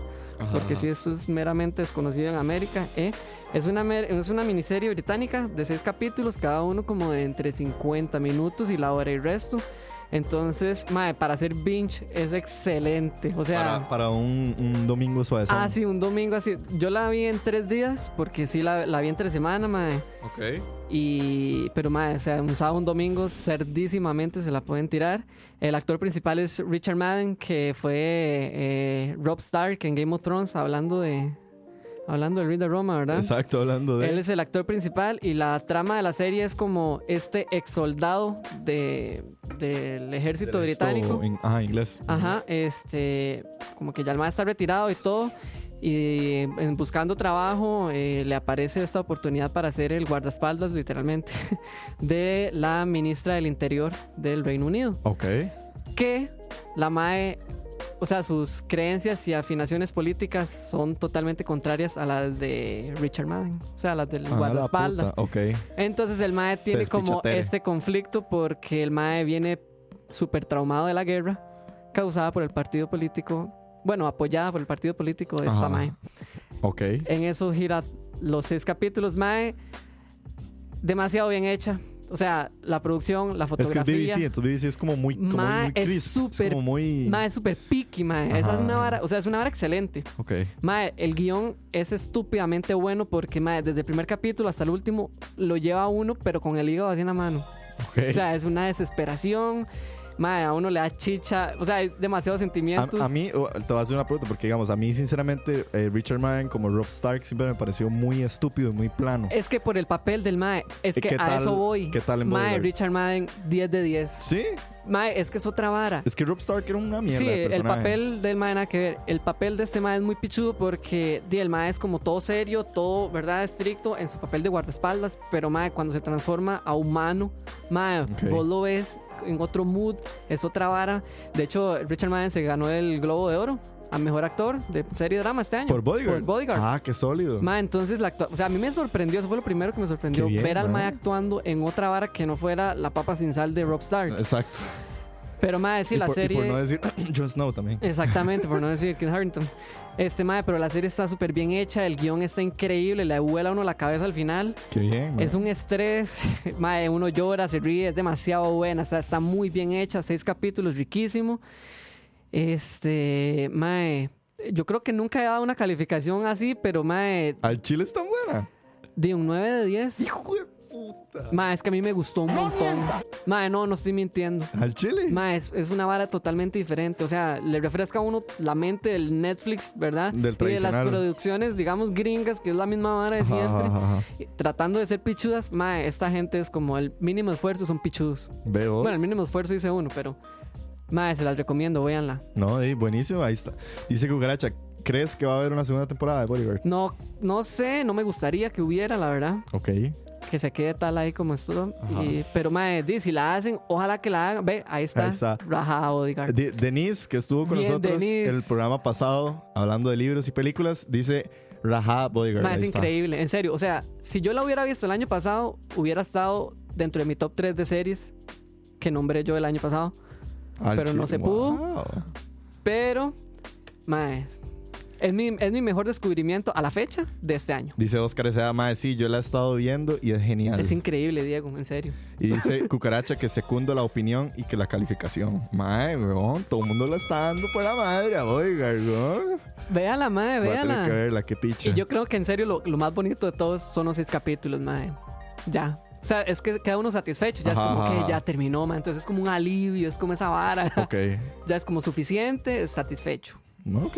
Porque sí, esto es meramente desconocido en América. ¿eh? Es, una, es una miniserie británica de seis capítulos, cada uno como de entre 50 minutos y la hora y resto. Entonces, mae, para hacer binge es excelente. O sea, Para, para un, un domingo suave. ah, sí, un domingo así. Yo la vi en tres días, porque sí la, la vi entre semana, mae. Ok. Y, pero mae, o sea, un sábado, un domingo, cerdísimamente se la pueden tirar. El actor principal es Richard Madden, que fue eh, Rob Stark en Game of Thrones, hablando de, hablando de Rita Roma, ¿verdad? Exacto, hablando de. Él es el actor principal y la trama de la serie es como este ex soldado de, del ejército del británico. en- ajá, inglés. Ajá, este, como que ya el maestro está retirado y todo. Y en buscando trabajo eh, le aparece esta oportunidad para ser el guardaespaldas, literalmente, de la ministra del Interior del Reino Unido. Ok. Que la MAE, o sea, sus creencias y afinaciones políticas son totalmente contrarias a las de Richard Madden, o sea, las del Ah, la guardaespaldas. Ok. Entonces el MAE tiene como este conflicto porque el MAE viene súper traumado de la guerra causada por el partido político, bueno, apoyada por el partido político de esta. MAE. Ok. En eso gira los seis capítulos. MAE, demasiado bien hecha. O sea, la producción, la Es que es fotografía. BBC, entonces BBC es como muy, como Ma, muy es crisp, súper- como muy. Es súper picky. Esa Ajá. es una vara, o sea, es una vara excelente. Ok. Mae, el guion es estúpidamente bueno porque, mae, desde el primer capítulo hasta el último lo lleva uno, pero con el hígado así en la mano. Ok. O sea, es una desesperación. Mae, a uno le da chicha. O sea, hay demasiados sentimientos. A, a mí, oh, te voy a hacer una pregunta, porque digamos, a mí sinceramente eh, Richard Madden como Rob Stark siempre me pareció muy estúpido y muy plano. Es que por el papel del Mae, es ¿Y que qué a tal- eso voy. qué tal en Mae, Bodyguard? Richard Madden, 10 de 10. Sí, Mae, es que es otra vara. es que Rob Stark era una mierda Sí, de el personaje. papel del Mae nada que ver. El papel de este Mae es muy pichudo porque di, el Mae es como todo serio, todo, ¿verdad? Estricto en su papel de guardaespaldas. Pero Mae, cuando se transforma a humano, Mae, Ok. vos lo ves en otro mood, es otra vara. De hecho, Richard Madden se ganó el Globo de Oro a mejor actor de serie de drama este año. Por Bodyguard. Por Bodyguard. Ah, qué sólido. Ma, entonces la o sea, a mí me sorprendió, eso fue lo primero que me sorprendió, bien, ver al ma. Mae actuando en otra vara que no fuera la papa sin sal de Rob Stark. Exacto. Pero Mae, sí, y, la por, y serie... por no decir Jon Snow también. Exactamente, por no decir Kit Harington. Este, Mae, pero la serie está súper bien hecha, el guion está increíble, le vuela uno la cabeza al final. Qué bien. man. Es un estrés, Mae, uno llora, se ríe, es demasiado buena, o sea, está muy bien hecha, seis capítulos, riquísimo. Este, Mae, yo creo que nunca he dado una calificación así, pero Mae, Al chile es tan buena. de un 9 de 10. Hijo de puta. Mae, es que a mí me gustó un montón. Mae, no, no estoy mintiendo. Al chile. Mae, es, es una vara totalmente diferente. O sea, le refresca a uno la mente del Netflix, ¿verdad? Del y de las producciones, digamos, gringas, que es la misma vara de siempre. ajá, ajá. Y Tratando de ser pichudas, mae, esta gente es como el mínimo esfuerzo, son pichudos. Veo. Bueno, el mínimo esfuerzo dice uno, pero. Mae, se las recomiendo, véanla. No, eh, buenísimo. Ahí está. Dice Cucaracha, ¿crees que va a haber una segunda temporada de Bodyguard? No, no sé, no me gustaría que hubiera, la verdad. Ok. Que se quede tal ahí como. Ajá. Y- pero, mae, di, si la hacen, ojalá que la hagan. Ve, ahí está. Ahí está. Rajada Bodyguard. De- Denise, que estuvo con Bien, nosotros Denise. el programa pasado hablando de libros y películas, dice Raja Bodyguard. Ma, es está. increíble, en serio. O sea, si yo la hubiera visto el año pasado, hubiera estado dentro de mi top 3 de series que nombré yo el año pasado. Al pero no se pudo. Pero, mae, es mi, es mi mejor descubrimiento a la fecha de este año. Dice Oscar S.A. Mae, sí, yo la he estado viendo y es genial. Es increíble, Diego, en serio. Y dice Cucaracha que secundo la opinión y que la calificación. Mae, weón, todo el mundo la está dando por la madre a Bodyguard, weón. Véala, mae, Voy a tener que véala. verla, qué picha. Y yo creo que en serio lo, lo más bonito de todos son los seis capítulos, mae. Ya. O sea, es que queda uno satisfecho. Ya Ajá, es como ajá, que ya terminó, mae. Entonces es como un alivio, es como esa vara. Ok. Ya es como suficiente, satisfecho. No, ok.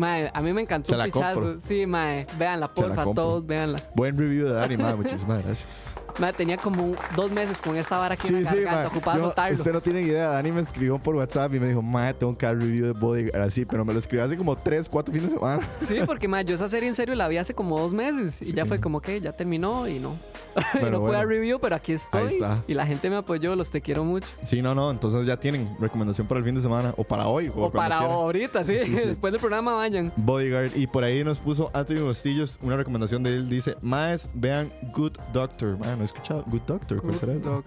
Mae, a mí me encantó Se la el pichazo. compro. Sí, mae. Véanla, Se la porfa, compro. todos, véanla. Buen review de Dani, muchísimas gracias. Mae, tenía como dos meses con esa vara aquí en la garganta, mae. ocupada Yo- soltarlo. Usted no tiene idea. Dani me escribió por WhatsApp y me dijo, mae, tengo que dar review de Bodyguard así, pero me lo escribió hace como 3, 4 fines de semana. Sí, porque mae, yo esa serie en serio la vi hace como dos meses. Y ya fue como que ya terminó y no. Bueno, no fue bueno. a review, pero aquí estoy. Ahí está. Y la gente me apoyó, los te quiero mucho. Sí, no, no. Entonces ya tienen recomendación para el fin de semana o para hoy. O, O para quieran. ahorita, sí. Sí, sí. Después del programa vayan. Bodyguard. Y por ahí nos puso Anthony Bustillos una recomendación de él. Dice, Maes, vean Good Doctor. Man, no escuchado Good Doctor. ¿Cuál será? Doctor.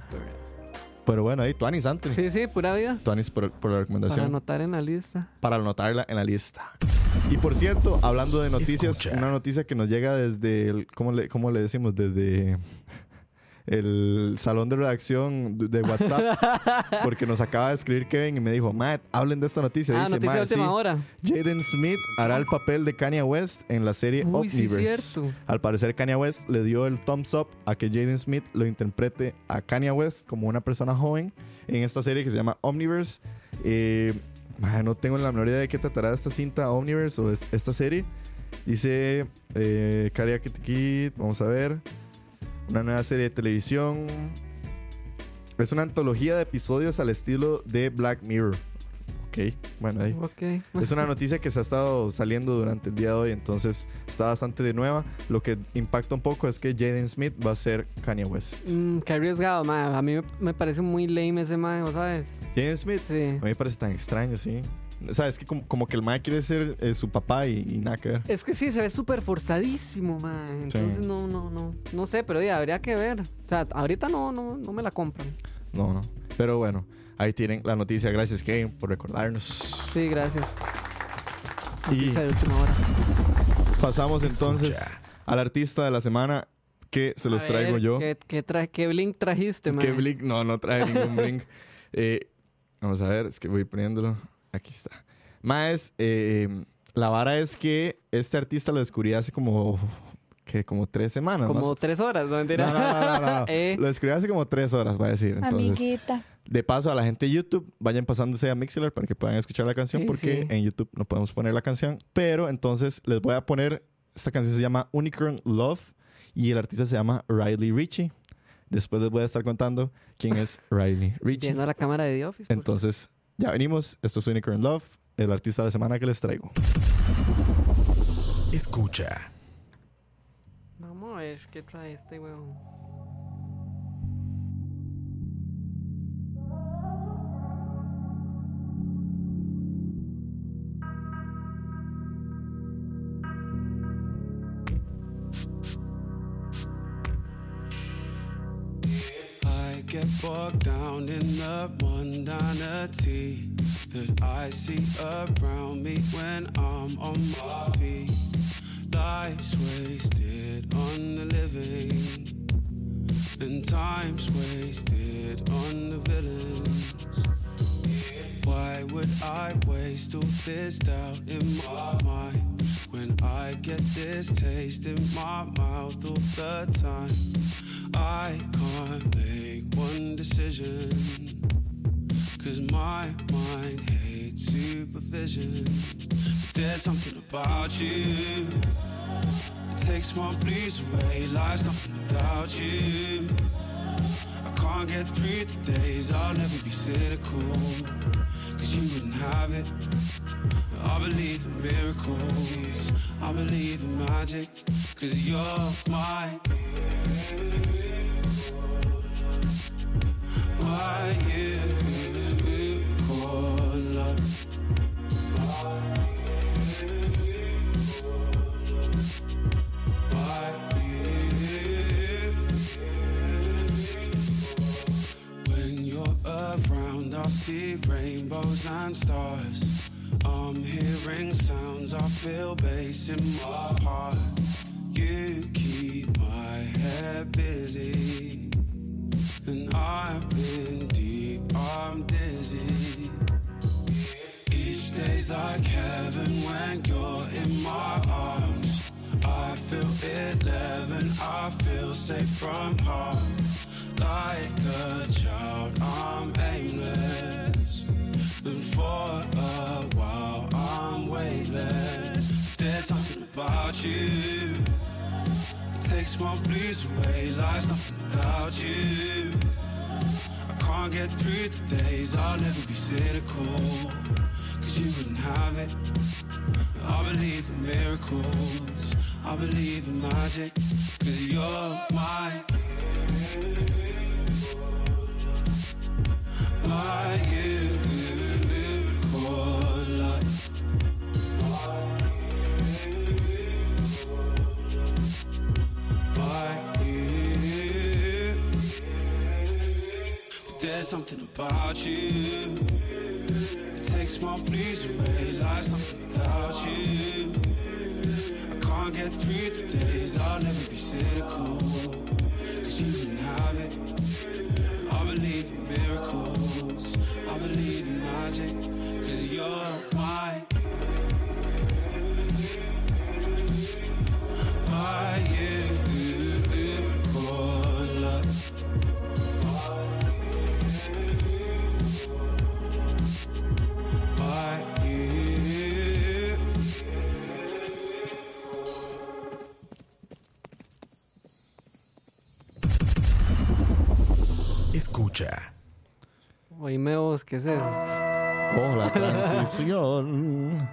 Pero bueno, ahí, Tuanis, Anthony. Sí, sí, pura vida. Tuanis por, por la Para recomendación. anotar en la lista. Para anotarla en la lista. Y por cierto, hablando de noticias, Escucha. una noticia que nos llega desde, el, ¿cómo, le, ¿cómo le decimos? Desde el salón de redacción de WhatsApp, porque nos acaba de escribir Kevin y me dijo, Matt, hablen de esta noticia. Ah, Dice, noticia de "Mae, última sí, hora. Jaden Smith hará el papel de Kanye West en la serie Uy, sí, Omniverse. cierto. Al parecer Kanye West le dio el thumbs up a que Jaden Smith lo interprete a Kanye West como una persona joven en esta serie que se llama Omniverse. Eh, no tengo la menor idea de qué tratará esta cinta Omniverse o es- esta serie. Dice eh, Kid, vamos a ver. Una nueva serie de televisión. Es una antología de episodios al estilo de Black Mirror. Ok, bueno, ahí. Ok. Es una noticia que se ha estado saliendo durante el día de hoy, entonces está bastante de nueva. Lo que impacta un poco es que Jaden Smith va a ser Kanye West. Mm, qué arriesgado, mae. A mí me, parece muy lame ese ¿vos ¿sabes? Jaden Smith, Sí. a mí me parece tan extraño, sí. O sea, es que como, como que el mae quiere ser eh, su papá y, y nada que ver. Es que sí, se ve súper forzadísimo, mae. Entonces Sí. no, no, no. No sé, pero ya habría que ver. O sea, ahorita no, no, no me la compran. No, no. Pero bueno, ahí tienen la noticia. Gracias, Kevin, por recordarnos. Sí, gracias. Y Noticia de última hora. pasamos Escucha. entonces al artista de la semana que se los A traigo ver, yo. ¿Qué, qué, tra- qué blink trajiste, mae? ¿Qué blink? No, no trae ningún blink. Eh, vamos a ver, es que voy poniéndolo. Aquí está. Más, eh, la vara es que este artista lo descubrí hace como, que como tres semanas. Como más. tres horas, no mentira. No, no, no, no, no. Eh. Lo descubrí hace como tres horas, voy a decir. Entonces, Amiguita. de paso a la gente de YouTube, vayan pasándose a Mixler para que puedan escuchar la canción, Sí, porque sí. en YouTube no podemos poner la canción. Pero entonces les voy a poner, esta canción se llama Unicorn Love y el artista se llama Riley Richie. Después les voy a estar contando quién es Riley Richie. Viendo la cámara de The Office. por Entonces, ya venimos. Esto es Unicorn Love, el artista de la semana que les traigo. Escucha. Vamos a ver qué trae este huevo. In the mundanity that I see around me when I'm on my feet. Life's wasted on the living, and time's wasted on the villains. Why would I waste all this doubt in my mind when I get this taste in my mouth all the time? I can't make one decision. Cause my mind hates supervision. But there's something about you. It takes my blues away. Life's nothing without you. I can't get through the days. I'll never be cynical. Cause you wouldn't have it. I believe in miracles. I believe in magic. Cause you're my see rainbows and stars. I'm hearing sounds, I feel bass in my heart. You keep my head busy. And I'm in deep, I'm dizzy. Each day's like heaven when you're in my arms. I feel eleven, I feel safe from harm. Like a child, I'm aimless. And for a while, I'm weightless. There's something about you. Takes my blues away, life's nothing without you. I can't get through the days, I'll never be cynical. Cause you wouldn't have it. I believe in miracles, I believe in magic. Cause you're my, my unicorn there's something about you. It takes my please away. Life's nothing without you. I can't get through the days. I'll never be cynical. Cause you didn't have it. I believe in miracles. I believe in magic. Cause you're ¿qué es eso? Oh, la transición.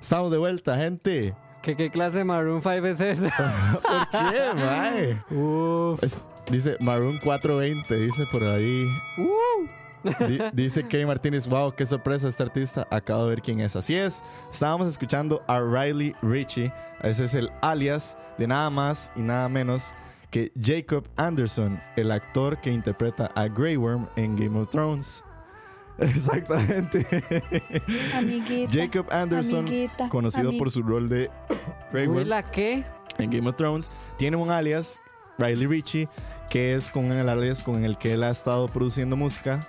Estamos de vuelta, gente. ¿Qué, qué clase de Maroon 5 es esa? ¿Por qué, mae? Uf. Es- dice Maroon 420, dice por ahí. Di- dice Kay Martínez, wow, qué sorpresa este artista. Acabo de ver quién es. Así es, estábamos escuchando a Riley Ritchie. Ese es el alias de nada más y nada menos que Jacob Anderson, el actor que interpreta a Grey Worm en Game of Thrones. Exactamente. Amiguita. Jacob Anderson, amiguita, conocido amig- por su rol de Worm ¿la qué? en Game of Thrones, tiene un alias, Riley Ritchie, que es con el alias con el que él ha estado produciendo música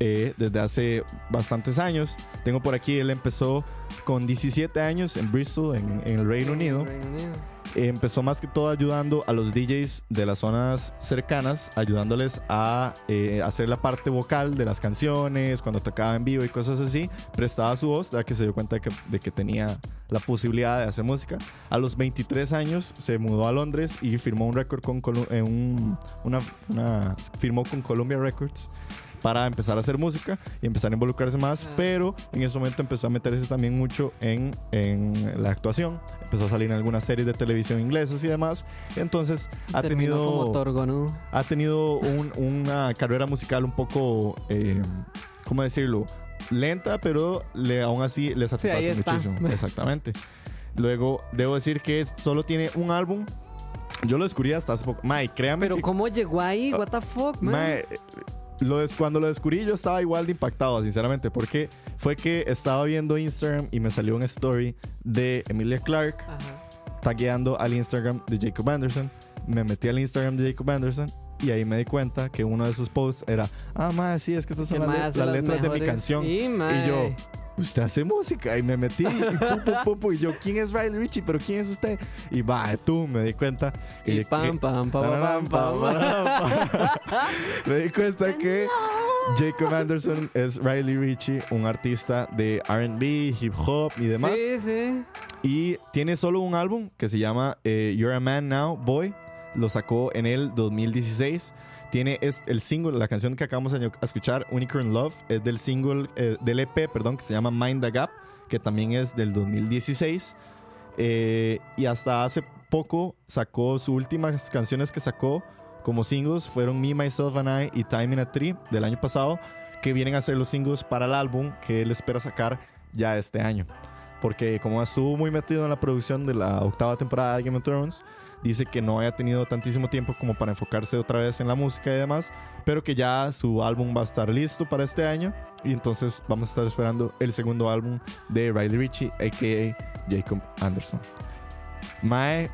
eh, desde hace bastantes años. Tengo por aquí, él empezó con 17 años en Bristol, en, en el Reino Unido. Reino Unido. Empezó más que todo ayudando a los DJs de las zonas cercanas, ayudándoles a eh, hacer la parte vocal de las canciones, cuando tocaba en vivo y cosas así. Prestaba su voz, ya que se dio cuenta de que, de que tenía la posibilidad de hacer música. A los 23 años se mudó a Londres y firmó un récord con eh, un- una, una- firmó con Columbia Records para empezar a hacer música y empezar a involucrarse más, Ah. pero en ese momento empezó a meterse también mucho en, en la actuación, empezó a salir en algunas series de televisión inglesas y demás, entonces ha Terminó como tenido, torgonudo. ha tenido un- una carrera musical un poco, eh, ¿cómo decirlo? Lenta, pero le, aún así le satisface está. muchísimo. Exactamente. Luego, debo decir que solo tiene un álbum. Yo lo descubrí hasta hace poco. Mike, créame Pero que ¿cómo llegó ahí? What the fuck, man? Mae, lo des- cuando lo descubrí yo estaba igual de impactado, sinceramente, porque fue que estaba viendo Instagram y me salió una story de Emilia Clark tagueando al Instagram de Jacob Anderson. Me metí al Instagram de Jacob Anderson y ahí me di cuenta que uno de sus posts era, ah, madre, sí, es que estas son las, las letras de mi mejores- canción. Sí, y yo, usted hace música y me metí y pum, pum, pum, pum, y yo, ¿quién es Riley Richie? ¿Pero quién es usted? Y va, tú me di cuenta que, Y pam, pam, pam, pam, pam, pam. me di cuenta que Jacob Anderson es Riley Ritchie, un artista de RB, hip hop y demás. Sí, sí. Y tiene solo un álbum que se llama eh, You're a Man Now, Boy. Lo sacó en el 2016. Tiene es, el single, la canción que acabamos de escuchar, Unicorn Love, es del single, eh, del EP, perdón, que se llama Mind the Gap, que también es del 2016. Eh, y hasta hace poco sacó sus últimas canciones que sacó como singles fueron Me, Myself and I y Time in a Tree del año pasado, que vienen a ser los singles para el álbum que él espera sacar ya este año. Porque como estuvo muy metido en la producción de la octava temporada de Game of Thrones, dice que no haya tenido tantísimo tiempo como para enfocarse otra vez en la música y demás, pero que ya su álbum va a estar listo para este año y entonces vamos a estar esperando el segundo álbum de Riley Ritchie, a.k.a. Jacob Anderson. Mae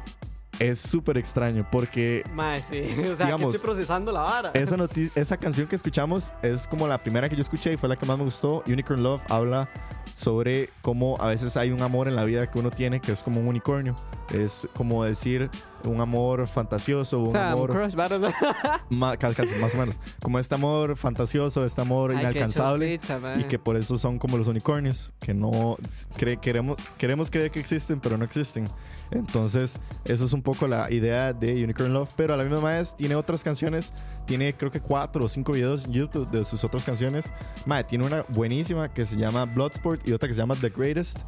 es súper extraño porque Mae, sí. O sea, Digamos, que estoy procesando la vara. esa, esa canción que escuchamos es como la primera que yo escuché y fue la que más me gustó. Unicorn Love habla sobre cómo a veces hay un amor en la vida que uno tiene que es como un unicornio. Es como decir un amor fantasioso, o un sea, un amor crush, o sea. ma- ca- casi, más o menos. Como este amor fantasioso, este amor Ay, inalcanzable. Y que por eso son como los unicornios, que no cre- queremos, queremos creer que existen, pero no existen. Entonces, eso es un poco la idea de Unicorn Love. Pero a la misma vez tiene otras canciones. Tiene creo que cuatro o cinco videos en YouTube de sus otras canciones. Mae, tiene una buenísima que se llama Bloodsport y otra que se llama The Greatest.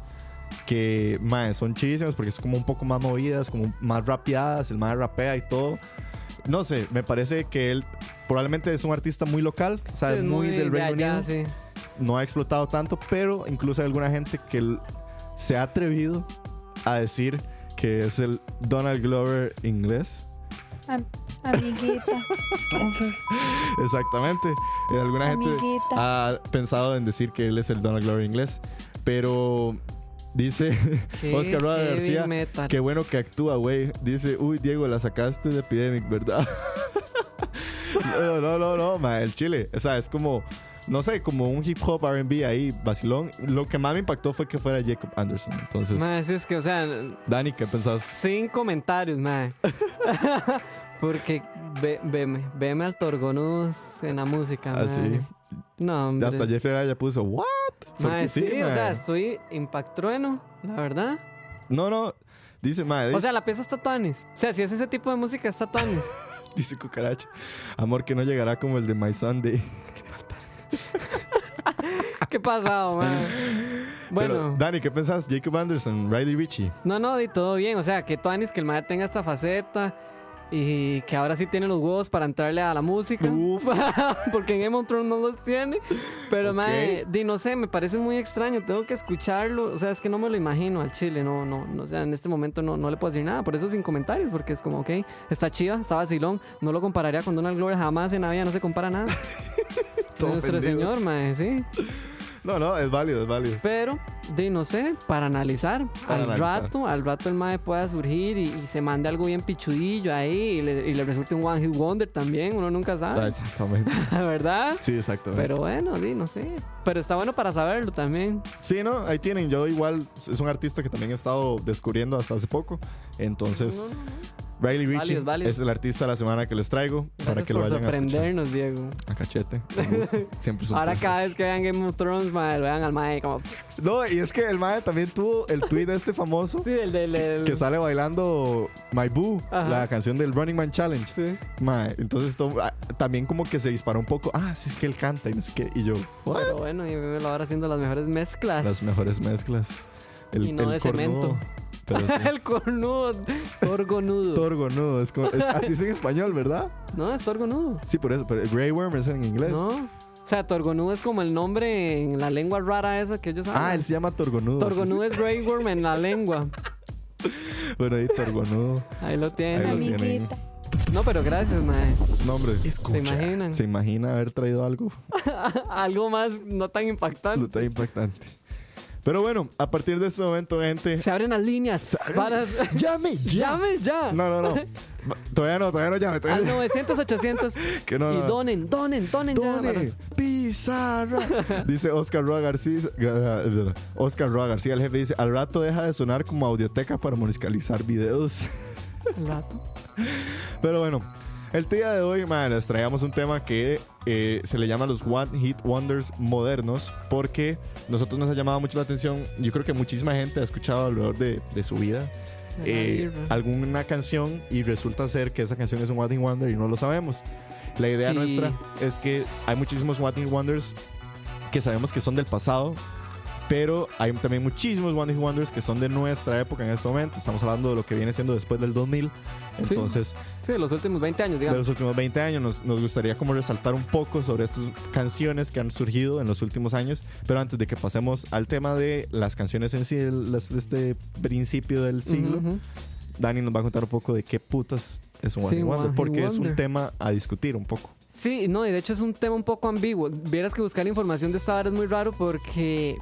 Que mae, son chidísimas porque son como un poco más movidas, como más rapeadas. El más rapea y todo. No sé, me parece que él probablemente es un artista muy local, o sea, Es es muy, del de Reino allá, Unido sí. no ha explotado tanto, pero incluso hay alguna gente que se ha atrevido a decir que es el Donald Glover inglés. Am- Amiguita, Exactamente. Eh, alguna gente ha pensado en decir que él es el Donald Glover inglés, pero dice Qué Oscar heavy García, metal. qué bueno que actúa, güey. Dice, uy, Diego, la sacaste de Epidemic, ¿verdad? no, no, no, no, ma, el chile. O sea, es como, no sé, como un hip hop RB ahí, vacilón. Lo que más me impactó fue que fuera Jacob Anderson. Entonces, sí, es que, o sea, Dani, ¿qué pensás? Sin comentarios, mae. Porque ve, veme, veme al Torgonudos en la música. Así. No, hombre. Hasta Jeffrey Araya puso, ¿what? Mae, sí, o sea, estoy impactrueno, la verdad. No, no. Dice, madre. O sea, la pieza está tuanis. O sea, si es ese tipo de música, está tuanis. Dice Cucaracha. Amor que no llegará como el de My Sunday. ¿Qué pasado? Pero, Bueno, Dani, ¿qué pensás? Jacob Anderson, Riley Richie. no, no, di todo bien. O sea, que tuanis que el mae tenga esta faceta. Y que ahora sí tiene los huevos para entrarle a la música. Uf. Porque en Game of Thrones no los tiene. Pero, Ok. mae, di, no sé, me parece muy extraño. Tengo que escucharlo. O sea, es que no me lo imagino al chile. No, no, no. O sea, en este momento no, no le puedo decir nada. Por eso sin comentarios. Porque es como, ok, está chiva, está vacilón. No lo compararía con Donald Glover jamás en la vida. No se compara nada. Todo Nuestro ofendido. señor, mae, sí. No, no, es válido, es válido. Pero, de no sé, para analizar. Para al analizar. rato, al rato el mae pueda surgir y, y se mande algo bien pichudillo ahí y le, y le resulte un One Hit Wonder también. Uno nunca Ah, sabe. exactamente. ¿Verdad? Sí, exactamente. Pero bueno, di, no sé. Pero está bueno para saberlo también. sí, no, ahí tienen. Yo igual es un artista que también he estado descubriendo hasta hace poco. Entonces. Riley Richie Válido, válido. es el artista de la semana que les traigo para Gracias que lo vayan a escuchar. sorprendernos, Diego. A cachete. Siempre Ahora cada vez que vean Game of Thrones, lo vean al mae como... No, y es que el mae también tuvo el tweet este famoso Sí, el del... el- que sale bailando My Boo, Ajá. la canción del Running Man Challenge. Sí. Mae, entonces to- ah, también como que se disparó un poco. Ah, sí es que él canta y no sé qué. Y yo, Pero bueno, y me lo ahora haciendo las mejores mezclas. las mejores mezclas. El, Y no de cemento. Pero sí. el cornudo. Torgonudo. Torgonudo, es como, es- así es en español, ¿verdad? no, es torgonudo. Sí, por eso, pero el Grey Worm es en inglés. No. O sea, Torgonudo es como el nombre en la lengua rara esa que ellos hablan. Ah, él se llama Torgonudo. Torgonudo es Grey Worm en la lengua. Bueno, ahí Torgonudo. Ahí lo Ahí tienen. lo tienen. amiguita. No, pero gracias, mae. No, hombre. ¿Se Escucha. imaginan? ¿Se imagina haber traído algo Algo más no tan impactante. tan impactante? Pero bueno, a partir de este momento, gente. Se abren las líneas. Para... ¡Llame! ¡Ya! Llame ya. No, no, no. Todavía no, todavía no llame. Al Todavía no. 900, 800. Que no, y no. donen, donen, donen ya. Tone, Pizarra. Dice Oscar Roa García. Oscar Roa García, el jefe, dice: Al rato deja de sonar como audioteca para musicalizar videos. Al rato. Pero bueno, el día de hoy, man, les traíamos un tema que eh, se le llama los One Hit Wonders modernos, porque nosotros nos ha llamado mucho la atención. Yo creo que muchísima gente ha escuchado alrededor de, de su vida eh, alguna canción y resulta ser que esa canción es un One Hit Wonder y no lo sabemos. La idea Sí. nuestra es que hay muchísimos One Hit Wonders que sabemos que son del pasado. Pero hay también muchísimos One Hit Wonders que son de nuestra época en este momento. Estamos hablando de lo que viene siendo después del 2000. Entonces, Sí, de los últimos 20 años, de digamos. los últimos 20 años. Nos, nos gustaría como resaltar un poco sobre estas canciones que han surgido en los últimos años. Pero antes de que pasemos al tema de las canciones en sí, de este principio del siglo, Ujú, ujú. Dani nos va a contar un poco de qué putas es un One Sí, Wonder. Porque es un Wonder. tema a discutir un poco. Sí, no, y de hecho es un tema un poco ambiguo. Vieras que buscar información de esta hora es muy raro porque.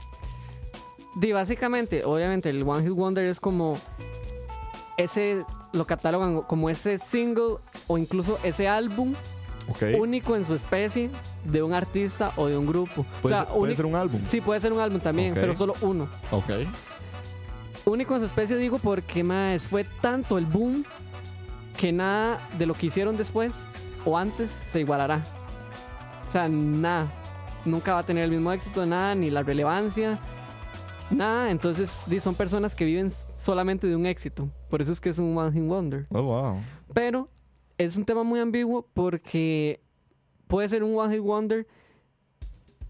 Di, básicamente, obviamente, el One Hit Wonder es como. Ese. Lo catalogan como ese single o incluso ese álbum único en su especie de un artista o de un grupo. Puede, o sea, ser, puede único- ser un álbum. Sí, puede ser un álbum también, pero solo uno. Ok. Único en su especie digo porque más fue tanto el boom que nada de lo que hicieron después o antes se igualará. O sea, nada. Nunca va a tener el mismo éxito, nada, ni la relevancia. Nada, entonces son personas que viven solamente de un éxito. Por eso es que es un One Hit Wonder. Oh, wow. Pero es un tema muy ambiguo porque puede ser un One Hit Wonder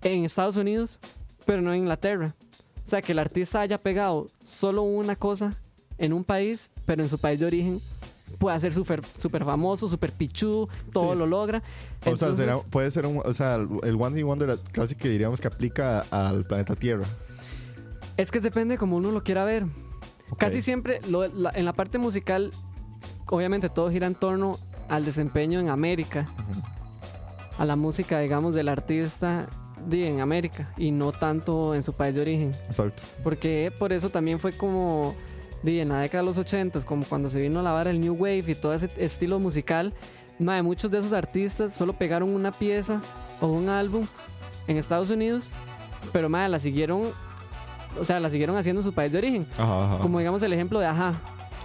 en Estados Unidos, pero no en Inglaterra. O sea, que el artista haya pegado solo una cosa en un país, pero en su país de origen puede ser súper super famoso, súper pichudo, todo Sí. lo logra. O sea, Entonces, será- puede ser un. O sea, el el One Hit Wonder casi que diríamos que aplica al planeta Tierra. Es que depende como uno lo quiera ver. Casi siempre, lo- la- en la parte musical, obviamente todo gira en torno al desempeño en América, a la música, digamos, del artista di, en América y no tanto en su país de origen. Exacto. Porque por eso también fue como di, en la década de los 80, como cuando se vino a lavar el New Wave y todo ese estilo musical. mae, muchos de esos artistas solo pegaron una pieza o un álbum en Estados Unidos, pero mae, la siguieron, o sea, la siguieron haciendo en su país de origen. Ajá, ajá. Como digamos el ejemplo de Aja,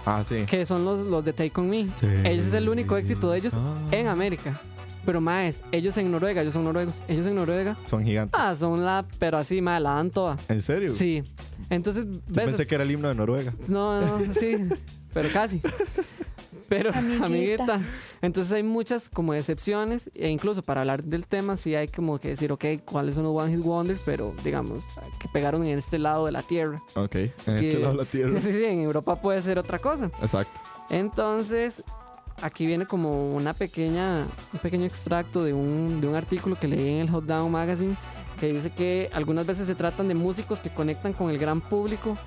Ah, sí. que son los, los de Take On Me. Ellos es el único éxito de ellos en América. Pero más, ellos en Noruega, ellos son noruegos. Ellos en Noruega, Son gigantes. ah, son la, pero así, mae, la dan toda. ¿En serio? Sí. Entonces, Yo ves. pensé que era el himno de Noruega. No, no, sí, pero casi. Pero, Amiguita. amiguita. Entonces hay muchas como excepciones e incluso para hablar del tema sí hay como que decir, ok, ¿cuáles son los One Hit Wonders? Pero digamos, que pegaron en este lado de la Tierra. Ok. En este lado de la tierra. Sí, sí, en Europa puede ser otra cosa. Exacto. Entonces, aquí viene como una pequeña, un pequeño extracto de un, de un artículo que leí en el Hot Down Magazine que dice que algunas veces se tratan de músicos que conectan con el gran público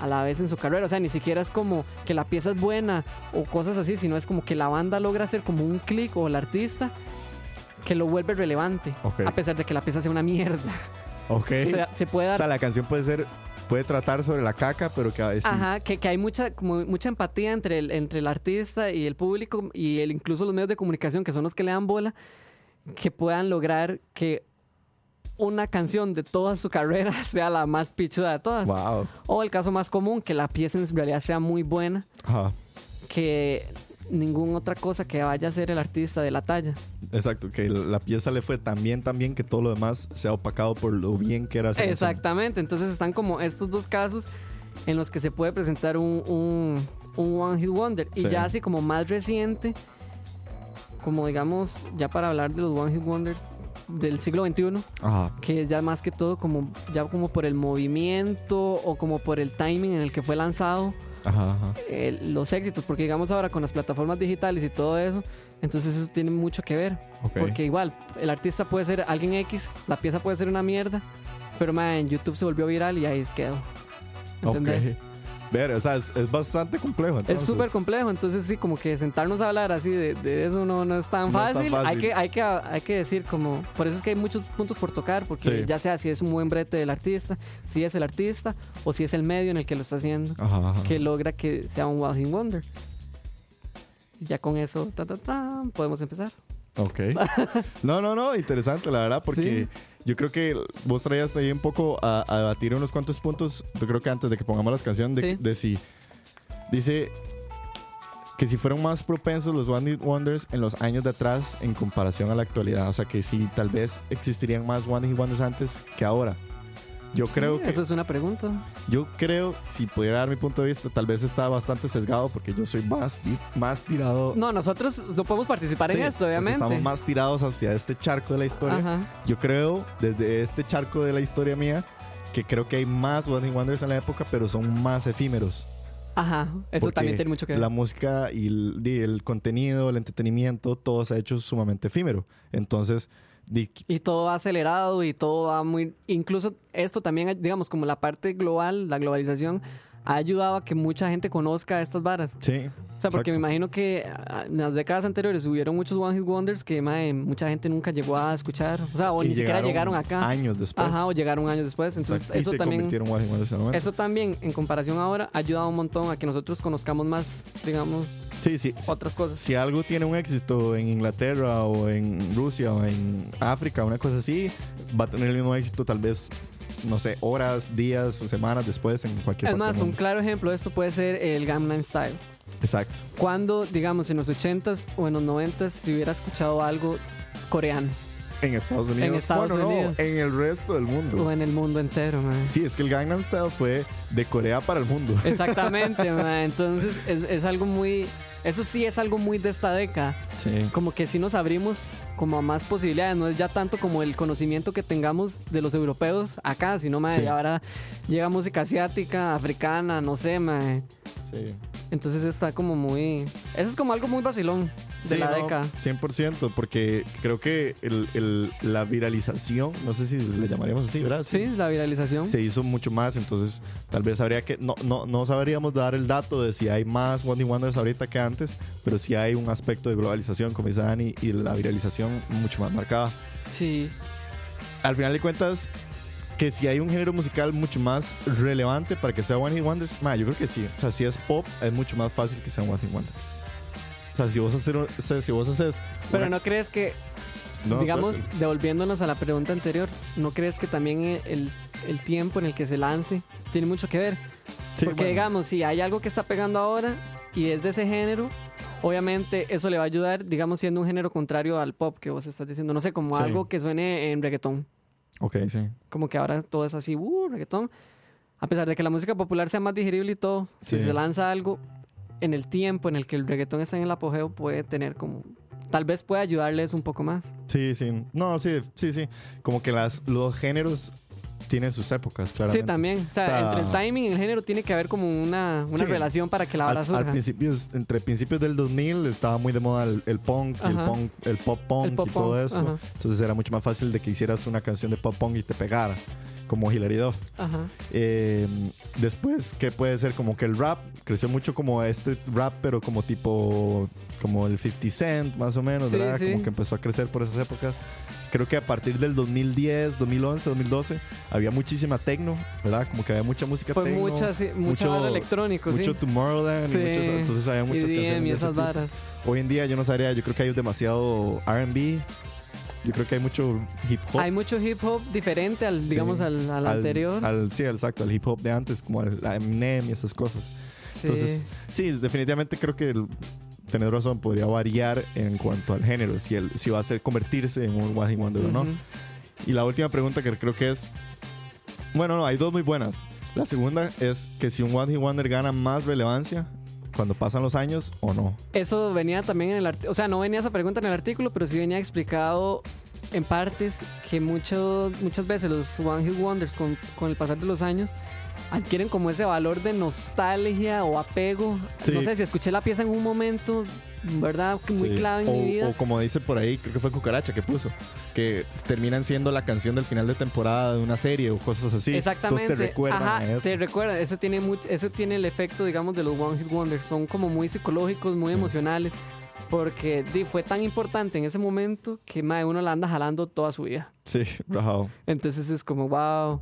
a la vez en su carrera. O sea, ni siquiera es como que la pieza es buena o cosas así, sino es como que la banda logra hacer como un clic o el artista que lo vuelve relevante, Ok. a pesar de que la pieza sea una mierda. Ok. O sea, se puede O dar sea, la canción puede ser, puede tratar sobre la caca, pero que a veces Ajá, que, que hay mucha, como mucha empatía entre el, entre el artista y el público y el, incluso los medios de comunicación, que son los que le dan bola, que puedan lograr que una canción de toda su carrera sea la más pichuda de todas. Wow. O el caso más común, que la pieza en realidad sea muy buena, Ajá. que ninguna otra cosa que vaya a ser el artista de la talla. Exacto, que la pieza le fue tan bien, tan bien que todo lo demás se ha opacado por lo bien que era esa canción. Exactamente, entonces están como estos dos casos en los que se puede presentar un, un, un One Hit Wonder. Y Sí. ya así como más reciente, como digamos, ya para hablar de los One Hit Wonders del siglo XXI, Ajá. que es ya más que todo como ya como por el movimiento o como por el timing en el que fue lanzado Ajá, ajá. eh, los éxitos, porque digamos ahora con las plataformas digitales y todo eso, entonces eso tiene mucho que ver. Ok. Porque igual, el artista puede ser alguien X, la pieza puede ser una mierda, pero ma, en YouTube se volvió viral y ahí quedó. ¿Entendés? Ok. Ver, o sea, es, es bastante complejo. Es entonces. súper complejo, entonces sí, como que sentarnos a hablar así de, de eso no, no es tan No es tan fácil. fácil. Hay, que, hay, que, hay que decir como, por eso es que hay muchos puntos por tocar, porque Sí. ya sea si es un buen brete del artista, si es el artista o si es el medio en el que lo está haciendo, Ajá, ajá. que logra que sea un Hit Wonder. Ya con eso, ta, ta, ta, podemos empezar. Ok. No, no, no, interesante, la verdad, porque yo creo que vos traías ahí un poco a, a debatir unos cuantos puntos. Yo creo que antes de que pongamos las canciones, de, Sí. de si. Dice que si fueron más propensos los One Hit Wonders en los años de atrás en comparación a la actualidad. O sea, que si tal vez existirían más One Hit Wonders antes que ahora. Yo creo Sí, que. Eso es una pregunta. Yo creo, si pudiera dar mi punto de vista, tal vez está bastante sesgado porque yo soy más, más tirado. No, nosotros no podemos participar Sí, en esto, obviamente. Estamos más tirados hacia este charco de la historia. Ajá. Yo creo, desde este charco de la historia mía, que creo que hay más One Wonders en la época, pero son más efímeros. Ajá, eso también tiene mucho que ver. La música y el, di, el contenido, el entretenimiento, todo se ha hecho sumamente efímero. Entonces, Y todo va acelerado y todo va muy... Incluso esto también, digamos, como la parte global, la globalización, ha ayudado a que mucha gente conozca estas varas. sí. O sea, porque me imagino que ah, en las décadas anteriores hubieron muchos One Hit Wonders que mucha gente nunca llegó a escuchar. O sea, o Y ni siquiera llegaron acá. Años después. Ajá, o llegaron años después. Entonces, Exacto. y eso se también... convirtieron en One Hit Wonders en el momento. Eso también, en comparación ahora, ha ayudado un montón a que nosotros conozcamos más, digamos, Sí, sí. otras cosas. Si algo tiene un éxito en Inglaterra o en Rusia o en África, una cosa así, va a tener el mismo éxito tal vez, no sé, horas, días o semanas después en cualquier Es parte más, del un claro ejemplo de esto puede ser el Gangnam Style. Exacto. Cuando, digamos, en los 80s o en los 90s se hubiera escuchado algo coreano En Estados Unidos. En Estados bueno, Unidos. no, en el resto del mundo. o en el mundo entero, man. Sí, es que el Gangnam Style fue de Corea para el mundo. Exactamente, man. Entonces es, es algo muy... Eso sí es algo muy de esta década. Sí. Como que sí nos abrimos como a más posibilidades. No es ya tanto como el conocimiento que tengamos de los europeos acá, sino, man, Sí. ahora llega música asiática, africana, no sé, man. Sí. Entonces está como muy... Eso es como algo muy vacilón. de Sí, la no, década. 100%, porque creo que el- el- la viralización, no sé si le llamaríamos así, ¿verdad? Sí, la viralización. Se hizo mucho más, entonces tal vez habría que. No, no, no sabríamos dar el dato de si hay más One Wonders ahorita que antes, pero sí hay un aspecto de globalización, como dice Dani, y la viralización mucho más marcada. Sí. Al final de cuentas, que si hay un género musical mucho más relevante para que sea One Hit Wonders, ma, yo creo que sí. O sea, si es pop, es mucho más fácil que sea One Hit Wonder. O sea, si vos haces, o sea, si vos haces Pero una- no crees que, no, digamos, devolviéndonos a la pregunta anterior, ¿no crees que también el, el tiempo en el que se lance tiene mucho que ver? Sí, Porque bueno. digamos, si hay algo que está pegando ahora y es de ese género, obviamente eso le va a ayudar, digamos, siendo un género contrario al pop que vos estás diciendo. No sé, como Sí. algo que suene en reggaetón. Ok, sí. Como que ahora todo es así, uh, reggaetón. A pesar de que la música popular sea más digerible y todo, si se lanza algo en el tiempo en el que el reggaetón está en el apogeo, puede tener como... Tal vez pueda ayudarles un poco más. Sí, sí. No, sí, sí, sí. Como que las, los géneros tienen sus épocas, claramente. Sí, también. O sea, O sea, entre el timing y el género tiene que haber como una, una Sí. relación para que la Al, hora al surja. principio, entre principios del 2000 estaba muy de moda el, el punk, y el punk, el pop punk El pop y todo punk, esto. ajá. Entonces era mucho más fácil de que hicieras una canción de pop punk y te pegara, como Hilary Duff. Ajá. Eh, después, ¿qué puede ser? Como que el rap creció mucho como este rap, pero como tipo, como el 50 Cent, más o menos, Sí, ¿verdad? sí. Como que empezó a crecer por esas épocas. Creo que a partir del 2010, 2011, 2012, había muchísima techno, ¿verdad? Como que había mucha música Fue techno. mucha, sí, mucho mucho- electrónico, mucho sí. Tomorrowland Sí. y muchas, entonces había muchas EDM canciones y esas varas. Hoy en día yo no sabría, yo creo que hay demasiado R&B. Yo creo que hay mucho hip hop. Hay mucho hip hop diferente al, digamos, Sí. al, al anterior. al- sí, exacto, al hip hop de antes, como al la Eminem y esas cosas. Sí. Entonces, sí, definitivamente creo que el- tenés razón, podría variar en cuanto al género, si, el, si va a ser convertirse en un One Hit Wonder o no. Y la última pregunta que creo que es, bueno, no, hay dos muy buenas. La segunda es que si un One Hit Wonder gana más relevancia cuando pasan los años o no. Eso venía también en el artículo, o sea, no venía esa pregunta en el artículo, pero sí venía explicado en partes que mucho, muchas veces los One Hit Wonders con, con el pasar de los años adquieren como ese valor de nostalgia o apego. Sí. No sé, si escuché la pieza en un momento, ¿verdad? Muy Sí. clave en o, mi vida. o como dice por ahí, creo que fue Cucaracha que puso, que terminan siendo la canción del final de temporada de una serie o cosas así. Exactamente. Entonces te recuerdan Ajá, a eso. Te recuerda, eso tiene, mucho, eso tiene el efecto, digamos, de los One Hit Wonders. Son como muy psicológicos, muy Sí. emocionales. Porque di, fue tan importante en ese momento que mae, uno la anda jalando toda su vida. Sí, rajado. Entonces es como, wow.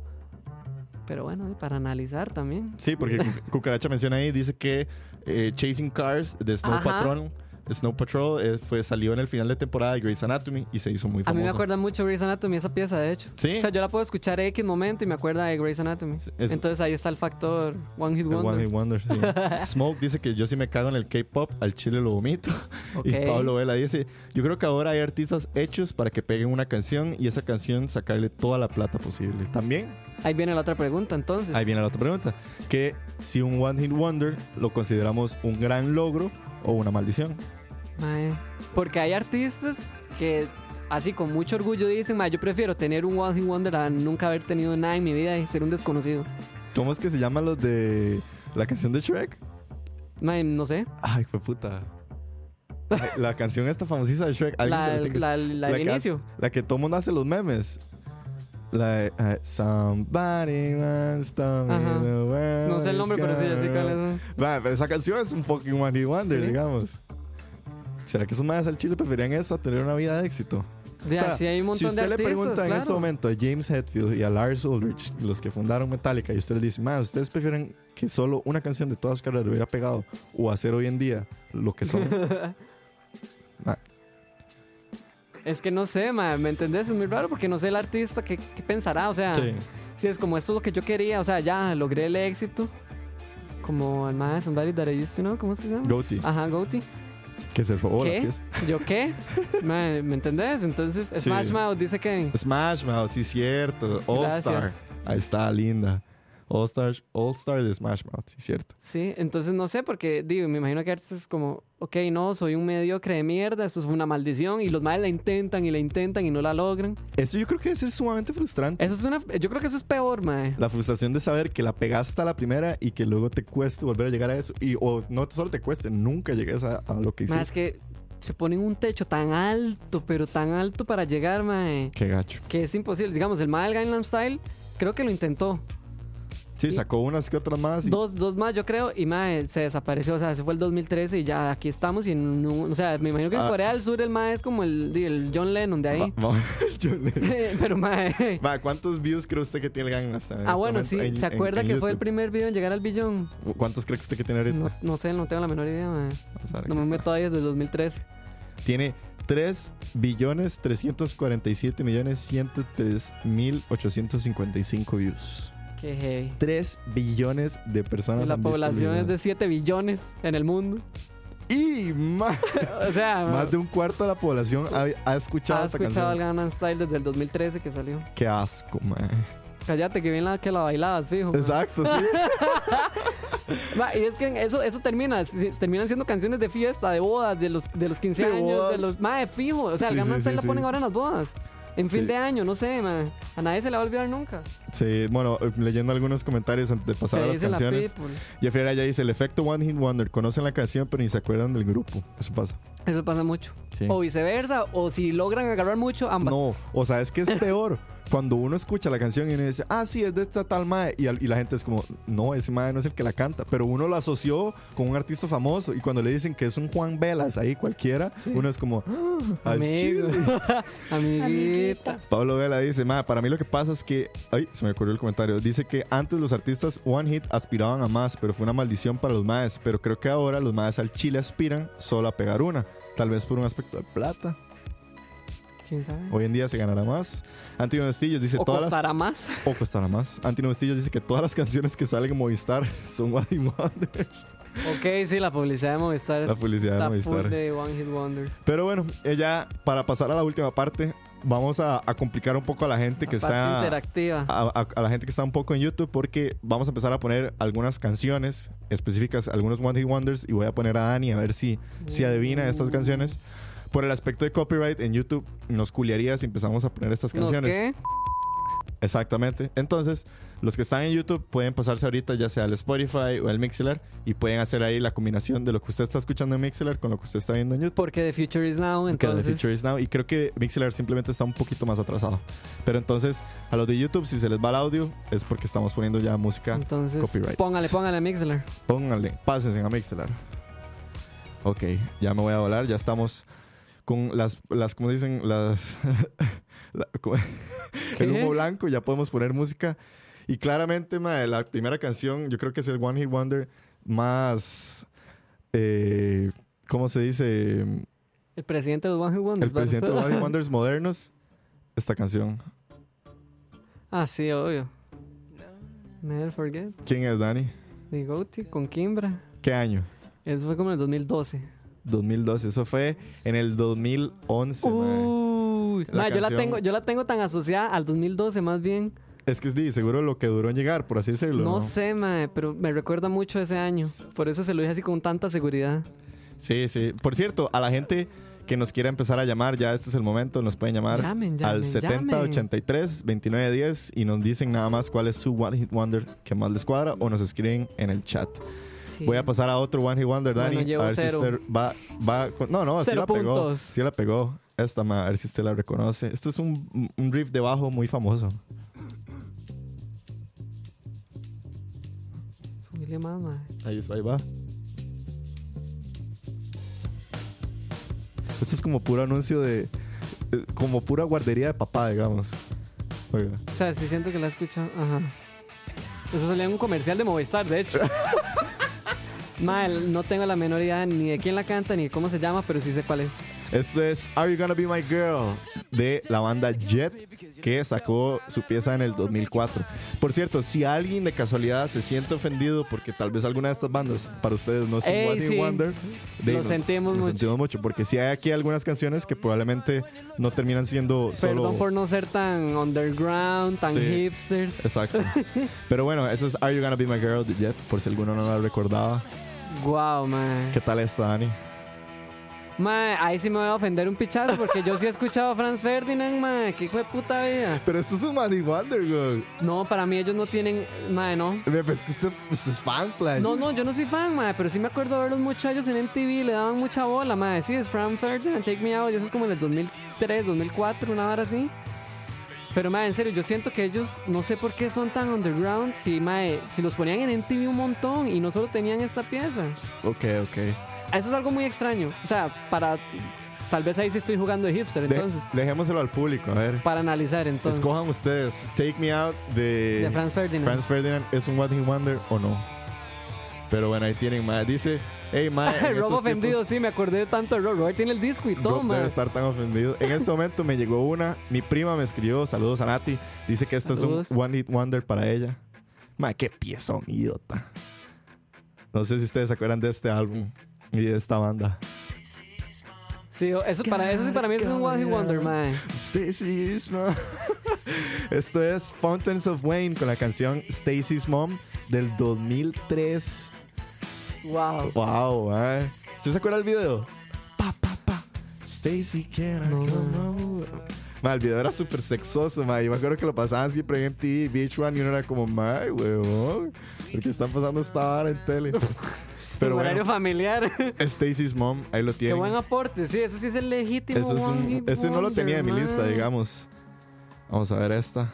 Pero bueno, para analizar también. Sí, porque Cu- Cucaracha menciona ahí, dice que eh, Chasing Cars de Snow Ajá. Patrol, Snow Patrol eh, fue, salió en el final de temporada de Grey's Anatomy y se hizo muy A famoso. mí me acuerda mucho Grey's Anatomy esa pieza, de hecho. Sí. O sea, yo la puedo escuchar X momento y me acuerda de Grey's Anatomy. es- Entonces ahí está el factor One Hit Wonder. One Hit Wonder, sí. Smoke dice que yo sí me cago en el K-pop, al chile lo vomito. Ok. Y Pablo Vela dice, yo creo que ahora hay artistas hechos para que peguen una canción y esa canción sacarle toda la plata posible. También, Ahí viene la otra pregunta, entonces. ahí viene la otra pregunta, que si un One Hit Wonder lo consideramos un gran logro o una maldición. Mae, Porque hay artistas que así con mucho orgullo dicen, "Mae, yo prefiero tener un One Hit Wonder a nunca haber tenido nada en mi vida y ser un desconocido. ¿Cómo es que se llaman los de la canción de Shrek? Mae, no sé. Ay, fue puta. La canción esta famosísima de Shrek. ¿alguien se La, la la, la del que inicio. hace- la que todo mundo hace los memes. La de, uh, Somebody wants to be Ajá. the world No sé el nombre, pero sí, ya sé cuál es. Va, pero esa canción es un fucking One Wonder, Sí. digamos. ¿Será que esos madres al chile preferían eso a tener una vida de éxito? O sea, hay un si usted de le artistas, pregunta en este momento a James Hetfield y a Lars Ulrich, los que fundaron Metallica, y usted le dice, más, ¿ustedes prefieren que solo una canción de todas sus carreras hubiera pegado o hacer hoy en día lo que son? Ma, Es que no sé, mae, ¿me entendés? Es muy raro porque no sé el artista qué, qué pensará. O sea, sí. si es como esto es lo que yo quería, o sea, ya logré el éxito. Como el mae Somebody That I Used to Know, ¿cómo es que se llama? Goatee, Ajá, Goatee. Que se robó la ¿Qué? pieza. ¿Yo qué? ¿Me entendés? Entonces, Sí. Smash Mouth dice que... Smash Mouth, sí, cierto. All Star. Gracias. Ahí está, linda. All Stars, All Star de Smash Mouth, sí, cierto. Sí, entonces no sé, porque digo, me imagino que artistas es como, ok, no, soy un mediocre de mierda, esto es una maldición, y los madres la intentan y la intentan y no la logran. Eso yo creo que es sumamente frustrante. Eso es una, yo creo que eso es peor, mae. La frustración de saber que la pegaste a la primera y que luego te cueste volver a llegar a eso. Y o no solo te cueste, nunca llegues a, a lo que hiciste. Más que se ponen un techo tan alto, pero tan alto para llegar, mae, Qué gacho. que es imposible. Digamos, el mae del Gangnam Style creo que lo intentó. Sí, sacó unas que otras más. y- Dos, dos más, yo creo, y mae se desapareció. O sea, se fue el 2013 y ya aquí estamos. Y no, o sea, me imagino que en Ah. Corea del Sur el mae es como el, el John Lennon de ahí. Va- vamos- yo le- pero mae. Ma, ¿cuántos views cree usted que tiene el Gangnam Style en Ah, bueno, sí. en- ¿Se acuerda en que fue el primer video en llegar al billón? ¿Cuántos cree que usted que tiene ahorita? No, no sé, no tengo la menor idea, mae. No me está. meto ahí desde el 2013. Tiene 3 billones 347 millones 103 mil 855 views. Qué heavy. 3 billones de personas Y la han visto el población video. es de 7 billones en el mundo. Y más, O sea, más de un cuarto de la población ha, ha escuchado ha esta escuchado el canción. Gangnam Style desde el 2013 que salió. Qué asco, man. Cállate que bien la que la bailabas, fijo. mae. Exacto, sí. Y es que eso, eso termina, terminan siendo canciones de fiesta, de bodas, de los, de los 15 De años, bodas. de los. Mae, fijo. O sea, Sí, el Gangnam sí, Style sí, la ponen ahora en las bodas. En fin de año, no sé, mae. A nadie se le va a olvidar nunca. Sí, bueno, eh, leyendo algunos comentarios antes de pasar a las la canciones. people. Jeffrey Araya dice: el efecto One Hit Wonder. Conocen la canción, pero ni se acuerdan del grupo. Eso pasa. Eso pasa mucho. Sí. O viceversa, o si logran agarrar mucho, ambas. No, o sea, es que es peor. Cuando uno escucha la canción y uno dice, ah, sí, es de esta tal mae, y, al- y la gente es como, no, ese mae no es el que la canta, pero uno lo asoció con un artista famoso, y cuando le dicen que es un Juan Velas ahí cualquiera, uno es como, ah, Amigo. Amiguita. Pablo Vela dice, mae, para mí lo que pasa es que, ay, se me ocurrió el comentario, dice que antes los artistas One Hit aspiraban a más, pero fue una maldición para los maes, pero creo que ahora los maes al chile aspiran solo a pegar una, tal vez por un aspecto de plata. ¿Quién sabe? Hoy en día se ganará más. Antino Estillos dice O todas las- más. o costará más. Antino Bustillos dice que todas las canciones que salen en Movistar son One Hit Wonders. Ok, sí, la publicidad de Movistar. La publicidad de Movistar. de One Hit Wonders. Pero bueno, eh, ya para pasar a la última parte, vamos a, a complicar un poco a la gente que está. interactiva. A, a- la gente que está un poco en YouTube porque vamos a empezar a poner algunas canciones específicas, algunos One Hit Wonders y voy a poner a Dani a ver si, si adivina estas canciones. Por el aspecto de copyright en YouTube nos culiaría si empezamos a poner estas ¿Nos canciones. qué? Exactamente. Entonces, los que están en YouTube pueden pasarse ahorita ya sea al Spotify o al Mixler y pueden hacer ahí la combinación de lo que usted está escuchando en Mixler con lo que usted está viendo en YouTube. Porque The Future is Now, Que The entonces... Future is Now. Y creo que Mixler simplemente está un poquito más atrasado. Pero entonces, a los de YouTube, si se les va el audio, es porque estamos poniendo ya música. Entonces, Copyright. póngale, póngale Mixler. Pónganle, pásense a Mixler. Ok, ya me voy a volar. Ya estamos con las, las como dicen, las. la- el humo blanco. Ya podemos poner música. Y claramente, mae, la primera canción, yo creo que es el One Hit Wonder más. Eh, ¿Cómo se dice? El presidente de los One Hit Wonders. El presidente de ¿verdad? One Hit Wonders modernos. Esta canción. Ah, sí, obvio. Never Forget. ¿Quién es Dani? The Goatee con Kimbra. ¿Qué año? Eso fue como en el 2012. 2012. Eso fue en el 2011, mae. Uy, La ma, yo, la tengo, yo la tengo tan asociada al 2012 más bien. Es que es di, seguro lo que duró en llegar, por así decirlo. No sé, mae, pero me recuerda mucho ese año. Por eso se lo dije así con tanta seguridad. Sí, sí. Por cierto, a la gente que nos quiera empezar a llamar, ya este es el momento, nos pueden llamar Llamen, llamen, al 70 llamen. 83 29 10 y nos dicen nada más cuál es su One Hit Wonder que más les cuadra o nos escriben en el chat. Sí. Voy a pasar a otro One Hit Wonder, Dani. a ver cero. si usted va, va con- No, no, sí la pegó. Sí la pegó. Esta, ma, a ver si usted la reconoce. Esto es un, un riff de bajo muy famoso. Subile más. Ahí, ahí va. Esto es como puro anuncio de. eh, Como pura guardería de papá, digamos. Oiga. O sea, sí siento que la he escuchado. Ajá. Eso salía en un comercial de Movistar, de hecho. Mal, no tengo la menor idea ni de quién la canta ni de cómo se llama, pero sí sé cuál es. Esto es Are You Gonna Be My Girl de la banda Jet que sacó su pieza en el 2004. Por cierto, si alguien de casualidad se siente ofendido porque tal vez alguna de estas bandas para ustedes no es un Ey, One Hit sí. Wonder, de- Lo nos- sentimos lo mucho. sentimos mucho porque si hay aquí algunas canciones que probablemente no terminan siendo solo Perdón por no ser tan underground, tan Sí. hipsters. Exacto. Pero bueno, eso es Are You Gonna Be My Girl de Jet, por si alguno no la recordaba. Wow, man. ¿Qué tal está, Dani? Mae, ahí sí me voy a ofender un pichazo porque yo sí he escuchado a Franz Ferdinand, mae. Qué hijo de puta vida. Pero esto es un Money Wonder, güey. No, para mí ellos no tienen. Mae, no. Pues que usted, usted es fan, Flash. No, no, yo no soy fan, mae, pero sí me acuerdo de verlos mucho a ellos en MTV, le daban mucha bola, mae. Sí, es Franz Ferdinand, Take Me Out, y eso es como en el 2003, 2004, una hora así. Pero, mae, en serio, yo siento que ellos, no sé por qué son tan underground, si, mae, si los ponían en MTV un montón y no solo tenían esta pieza. Ok, ok. Eso es algo muy extraño. O sea, para. Tal vez ahí sí estoy jugando de hipster, De- entonces. dejémoselo al público, a ver. Para analizar, entonces. Escojan ustedes. Take Me Out de, De Franz Ferdinand. Franz Ferdinand. ¿Es un One Hit Wonder o no? Pero bueno, ahí tienen, mae. Dice, hey, mae. en Rob ofendido, sí, me acordé de tanto de Rob. Robert tiene el disco y todo, Rob mae. debe estar tan ofendido. En este momento me llegó una. Mi prima me escribió. Saludos a Nati. Dice que esto Saludos. es un One Hit Wonder para ella. Mae, qué piezón, idiota. No sé si ustedes se acuerdan de este álbum y de esta banda. Sí, eso, para, eso sí para mí es un One Hit Wonder, mae. Stacy's Mom. Esto es Fountains of Wayne con la canción Stacy's Mom del 2003. Wow. Wow, eh. ¿Usted se acuerda del video? Pa, pa, pa. Stacy, can I No, come ma. over? Ma, el video era súper sexoso, ma. Y me acuerdo que lo pasaban siempre en MTV, VH1 y uno era como, ma, huevón. Porque están pasando esta vara en tele. Pero horario bueno, familiar. Stacy's Mom, ahí lo Qué tienen. buen aporte, sí, eso sí es el legítimo. Eso es un, ese no lo tenía en mi lista, digamos. Vamos a ver esta.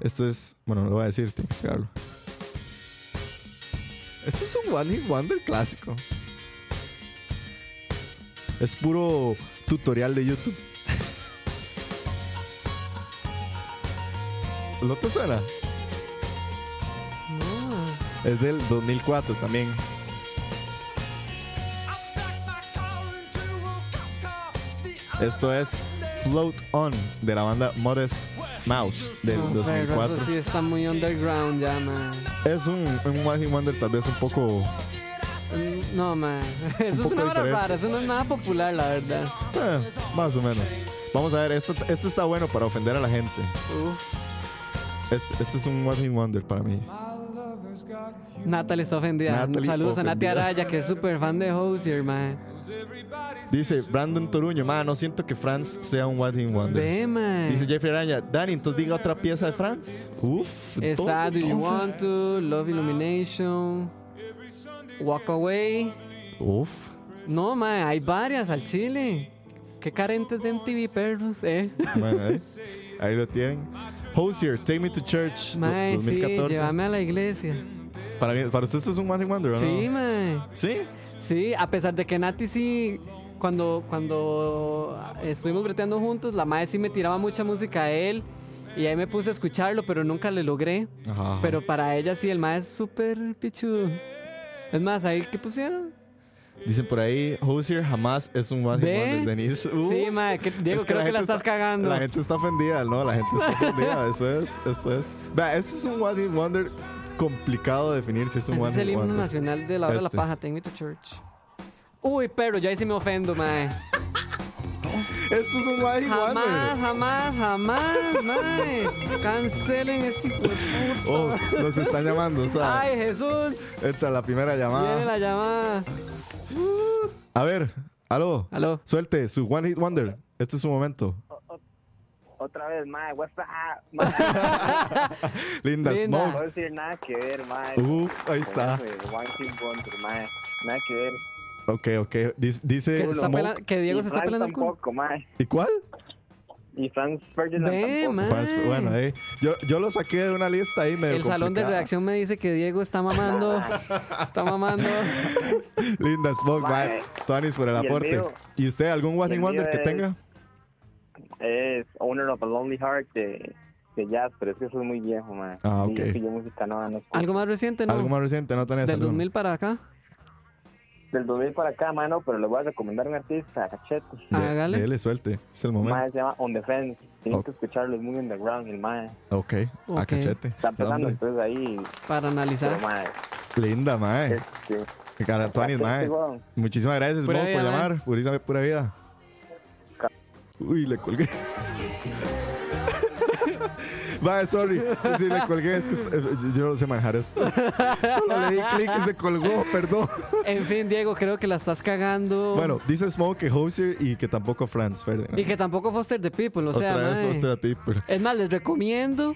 Esto es. Bueno, no lo voy a decir, tengo Esto es un One Hit Wonder clásico. Es puro tutorial de YouTube. ¿No te suena? No. Es del 2004 también. Esto es Float On de la banda Modest Mouse del No, pero 2004. Eso sí está muy underground ya, man. Es un, un One Wonder tal vez un poco Mm, No, man. Eso es una diferente. rara, eso no es nada popular, la verdad. eh, más o menos. Vamos a ver, esto, esto está bueno para ofender a la gente. Uf. Este, este es un One Hit Wonder para mí. Natalie está ofendida. Natalie Saludos a Nati. Araya, que es súper fan de Hosier, man. Dice Brandon Toruño, man, no siento que Franz sea un One Hit Wonder. Ve, man. Dice Jeffrey Araña, Dani, entonces diga otra pieza de Franz. Uf. Está entonces, Do You entonces. Want To, Love Illumination, Walk Away. Uf. No, man, hay varias al chile. Qué carentes de MTV, perros, eh. Bueno, ahí, ahí lo tienen. Hosier, Take Me to Church, do- Man, sí, 2014. llévame a la iglesia. para, mí- para usted esto es un One Hit Wonder, ¿o no? Sí, man. ¿Sí? Sí, a pesar de que Nati sí, cuando, cuando estuvimos breteando juntos, la madre sí me tiraba mucha música a él y ahí me puse a escucharlo, pero nunca le logré. Ajá. Pero para ella sí, el mae es súper pichudo. Es más, ahí que pusieron. Dicen por ahí, Hosier jamás es un One Hit Denise. Uf. Sí, mae, que- Diego, Es que creo que la estás está- cagando. La gente está ofendida, ¿no? La gente está ofendida. Eso es, esto es. Vea, este es un One Hit Wonder complicado de definir si es un Ese One es el himno nacional de la hora de la Este. paja, Take Me to Church. Uy, pero yo ahí sí me ofendo, mae. Esto es un One Hit Jamás, Wonder. jamás, jamás, mae. Cancelen este hijo de puta. Oh, nos están llamando, o sea, Ay, Jesús. esta es la primera Viene llamada. la llamada. A ver, aló, Aló. suelte su One Hit Wonder. Este es su momento. Otra vez, mae, what's up? Mae, Linda, Linda. no Smoke. a decir nada que ver, mae. Uf, ahí está. Con eso de One Hit Wonder, mae. Nada que ver. Ok, ok. Dice, dice Que, está Smoke. pela- que Diego y se está Franz pelando el culo. tampoco, mae. ¿Y cuál? Y Franz Ferdinand Ve, tampoco. bueno, eh, yo, yo lo saqué de una lista ahí medio El salón de complicada. redacción me dice que Diego está mamando. está mamando. Linda Smoke, Mae. bye. Tuanis por el Y el aporte. mío- ¿Y usted algún One y el Hit Wonder mío que es- tenga? Es Owner of a Lonely Heart de, de jazz, pero es que eso es muy viejo, mae. Ah, ok. yo música no. Algo más reciente, ¿no? Algo más reciente, no tenés Del alguno? 2000 para acá. Del 2000 para acá, mano, pero le voy a recomendar un artista, Cachete. Hágale. Dele suelte. Es el El momento. mae se llama On the Fence. Tienen Ok. que escucharlo, es muy underground el mae. Ok, a Ok. cachete. Está empezando, entonces ahí, Para analizar. pero mae. Linda, mae. Este, mae. Muchísimas gracias, Smoke, por llamar. Purísame pura vida. Uy, le colgué. Vale, sorry. Sí, le colgué. Es que eh, yo no sé manejar esto. Solo le di clic y se colgó, perdón. En fin, Diego, creo que la estás cagando. Bueno, dice Smoke que Hosier y que tampoco Franz Ferdinand. Y que tampoco Foster the People, o sea, Otra vez. Foster the People. Es más, les recomiendo.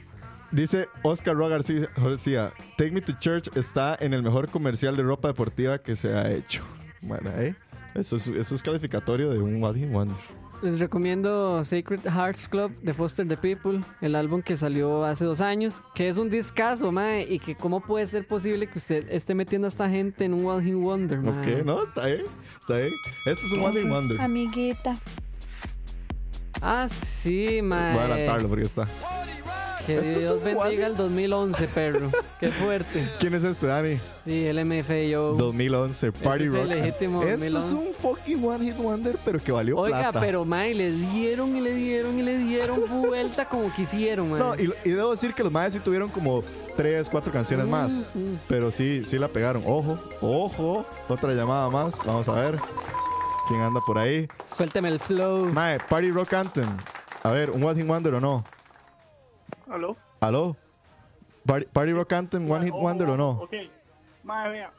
Dice Oscar Roa García, Take Me to Church está en el mejor comercial de ropa deportiva que se ha hecho. Bueno, ¿eh? Eso es, eso es calificatorio de un One Wonder. Les recomiendo Sacred Hearts Club de Foster the People, el álbum que salió hace dos años, que es un discazo, mae, y que cómo puede ser posible que usted esté metiendo a esta gente en un One Hit Wonder, mae. Ok, ¿no? Está ahí. Está ahí. Este es un One Hit Wonder. Amiguita. Ah, sí, mae. Voy a adelantarlo porque está. Que es Dios bendiga el 2011, perro. Qué fuerte. ¿Quién es este, Dani? Sí, el MFAO. 2011, Party es el Rock. legítimo Esto es 2011. un fucking One Hit Wonder, pero que valió Oiga, plata. pero mae, le dieron y le dieron y le dieron vuelta como quisieron, mae. No, y, y debo decir que los maes sí tuvieron como tres, cuatro canciones más. Mm, Pero sí, sí la pegaron. Ojo, ojo. Otra llamada más. Vamos a ver. ¿Quién anda por ahí? Suélteme el flow. Mae, Party Rock Anthem. A ver, ¿un One Hit Wonder o no? ¿Aló? ¿Aló? Party, Party Rock Anthem, One Hit Oh, Wonder o no? Ok. Mae, vea,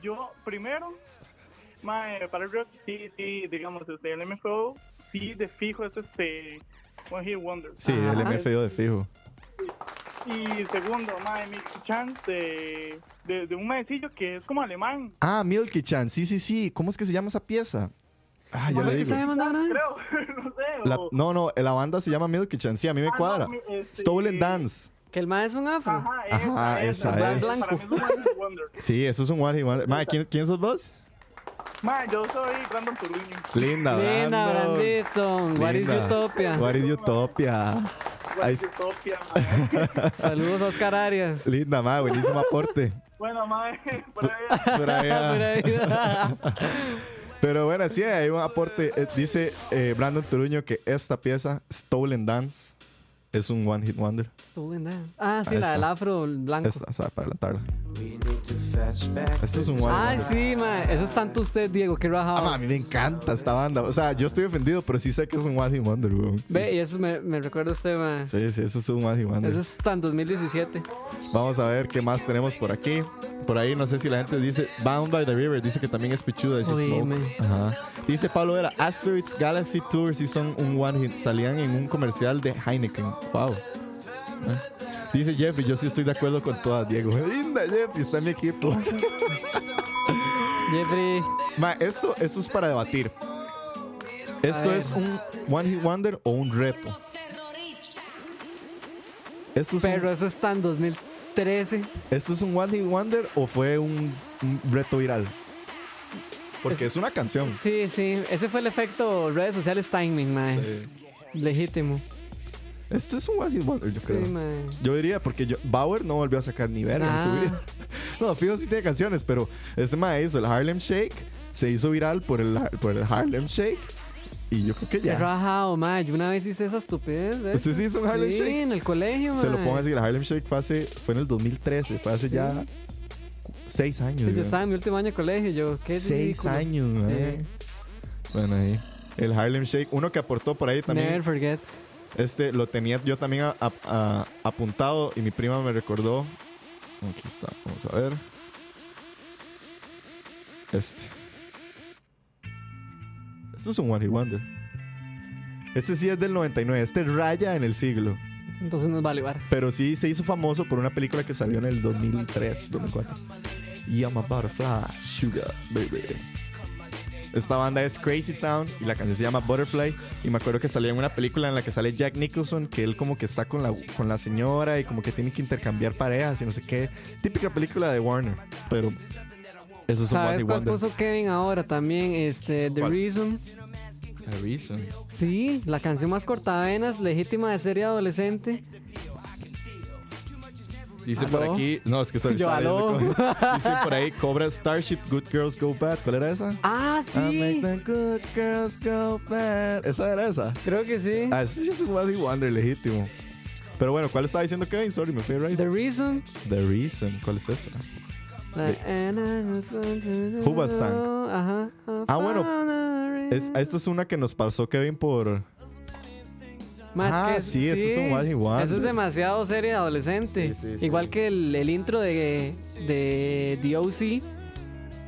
yo primero, mae, para el rock, sí, sí, digamos, este, el MFO, sí, de fijo es este, One Hit Wonder. Sí, el Ajá. MFO de fijo. Y segundo, mae, Milky Chance de, de, de un maecillo que es como alemán. Ah, Milky Chan. Sí, sí, sí. ¿Cómo es que se llama esa pieza? Ah, ya ¿Cómo le es que digo. se había mandado una vez? Creo, no sé. La- o- no, no, la banda se llama Milky Chan. Sí, a mí me Ah, no, cuadra. mi- este- Stolen Dance. Que el mae es un afro. Ajá, Ajá, esa esa, es. Para mí es un One Hit Wonder. Sí, eso es un One Hit Wonder. Mae, ¿quién, ¿quién sos vos? Mae, yo soy Brandon Turuño. Linda, Linda, Brandon. Brandito. What is Linda. Utopia? What is Utopia? Ahí- Utopia, mae. Saludos a Oscar Arias. Linda, mae, buenísimo aporte. Bueno, mae, por ahí. Por ahí, ah. Por ahí. Pero bueno, sí, hay un aporte. Eh, dice eh, Brandon Turuño que esta pieza, Stolen Dance, es un One Hit Wonder. Stolen Dance. Ah, sí, Ahí la está. del afro blanco. Esta, o sea, para adelantarla. Esto es un One Hit Ay, Wonder. sí, mae. Eso es tanto usted, Diego. Qué Ah, rajado. ma, a mí me encanta esta banda. O sea, yo estoy ofendido, pero sí sé que es un One Hit Wonder, weón. Sí, Ve, y eso me, me recuerda a usted, mae. sí, sí, eso es un One Hit Wonder. Eso es tan 2017. Vamos a ver qué más tenemos por aquí. Por ahí no sé si la gente dice Bound by the River, dice que también es pichuda, dice Uy, Smoke. me. Ajá. Dice Pablo Vera, Asteroids Galaxy Tour sí son un one hit, salían en un comercial de Heineken. Wow. ¿Eh? Dice Jeffrey, yo sí estoy de acuerdo con todas, Diego. Linda Jeffrey, está en mi equipo. Jeffrey. Ma, esto, esto es para debatir. ¿Esto es un one hit wonder o un reto? ¿Esto es, Pero un, eso es tan 2013. ¿Esto es un one hit wonder o fue un, un reto viral? Porque es una canción. Sí, sí. Ese fue el efecto redes sociales timing, mae. Legítimo. Esto es un one hit wonder, yo Sí, creo. mae. Yo diría, porque yo, Bauer no volvió a sacar ni verga en su Ah. vida. No, fijo sí tiene canciones, pero este mae hizo el Harlem Shake, se hizo viral por el, por el Harlem Shake, y yo creo que Qué ya. rajado, mae. Yo una vez hice esa estupidez. ¿ves? ¿Usted sí hizo un Harlem sí, Shake? en el colegio, Se lo mae. pongo así, el Harlem Shake fue, hace, fue en el 2013, fue hace ya cu- seis años. Sí, yo weón. estaba en mi último año de colegio. Yo, qué Seis ridículo. años, mae. Bueno, ahí. El Harlem Shake, uno que aportó por ahí también. Never forget. Este lo tenía yo también a- a- a- apuntado y mi prima me recordó. Aquí está, vamos a ver. Este. Este es un One Hit Wonder. Este sí es del 99. Este raya en el siglo. Entonces nos vale bar. Pero sí se hizo famoso por una película que salió en el 2003, 2004. I'm a butterfly, sugar, baby. Esta banda es Crazy Town y la canción se llama Butterfly. Y me acuerdo que salía en una película en la que sale Jack Nicholson, que él como que está con la, con la señora y como que tiene que intercambiar parejas y no sé qué. Típica película de Warner. Pero eso es un ¿Sabes cuál Wonder. puso Kevin ahora también? Este, The ¿Cuál? Reason. The Reason. Sí, la canción más cortavenas, legítima de serie adolescente. Dice por ¿Aló? aquí. No, es que soy Yo, aló. Dice por ahí: Cobra Starship, Good Girls Go Bad. ¿Cuál era esa? Ah, I make sí. the good girls go bad. ¿Esa era esa? Creo que sí. Ah, ese sí es un Hit Wonder legítimo. Pero bueno, ¿cuál estaba diciendo Kevin? Sorry, me fui right. The Reason. The Reason. ¿Cuál es esa? Hoobastank. know. Ajá. Ah, bueno, Es, esta es una que nos pasó Kevin por. Más Ah, que sí, eso es un One Hit Wonder. Eso es demasiado serie de adolescente. Sí, sí, sí. Igual que el, el intro de, de The O.C.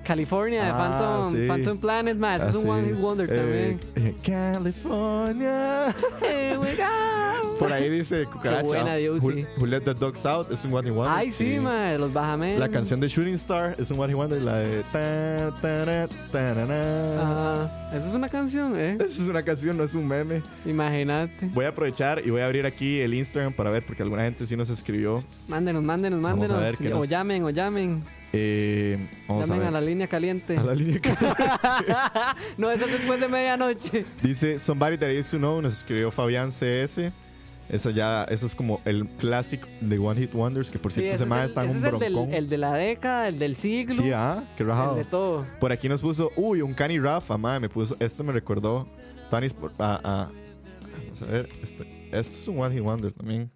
California de Ah, Phantom, sí. Phantom Planet, más. Ah, es un sí. One Hit Wonder Eh, también. California. Here we go. Por ahí dice Cucaracha. buena, Dios, Who, sí. Who Let the Dogs Out es un One Hit Wonder. Ay, sí, mae, los Bajamen. La canción de Shooting Star es un One Hit Wonder. La de. ta, ta, ta, na, na. Ah, eso es una canción, ¿eh? Esa es una canción, no es un meme. Imagínate. Voy a aprovechar y voy a abrir aquí el Instagram para ver, porque alguna gente sí nos escribió. Mándenos, mándenos, Vamos a mándenos. qué O nos- llamen, o llamen. Eh, vamos llamen a a, ver. la línea caliente. A la línea que no, eso es después de medianoche. dice Somebody That I Used to Know, nos escribió Fabián CS. Esa ya, eso es como el clásico de One Hit Wonders, que por Sí, cierto ese se es está el, en un es el del- broncón. el de la década, el del siglo. Sí, ah, qué el rajado. de todo. Por aquí nos puso, uy, un Cani Rafa, madre, me puso, esto me recordó Tony's, a, a- vamos a ver, este, esto es un One Hit Wonder también.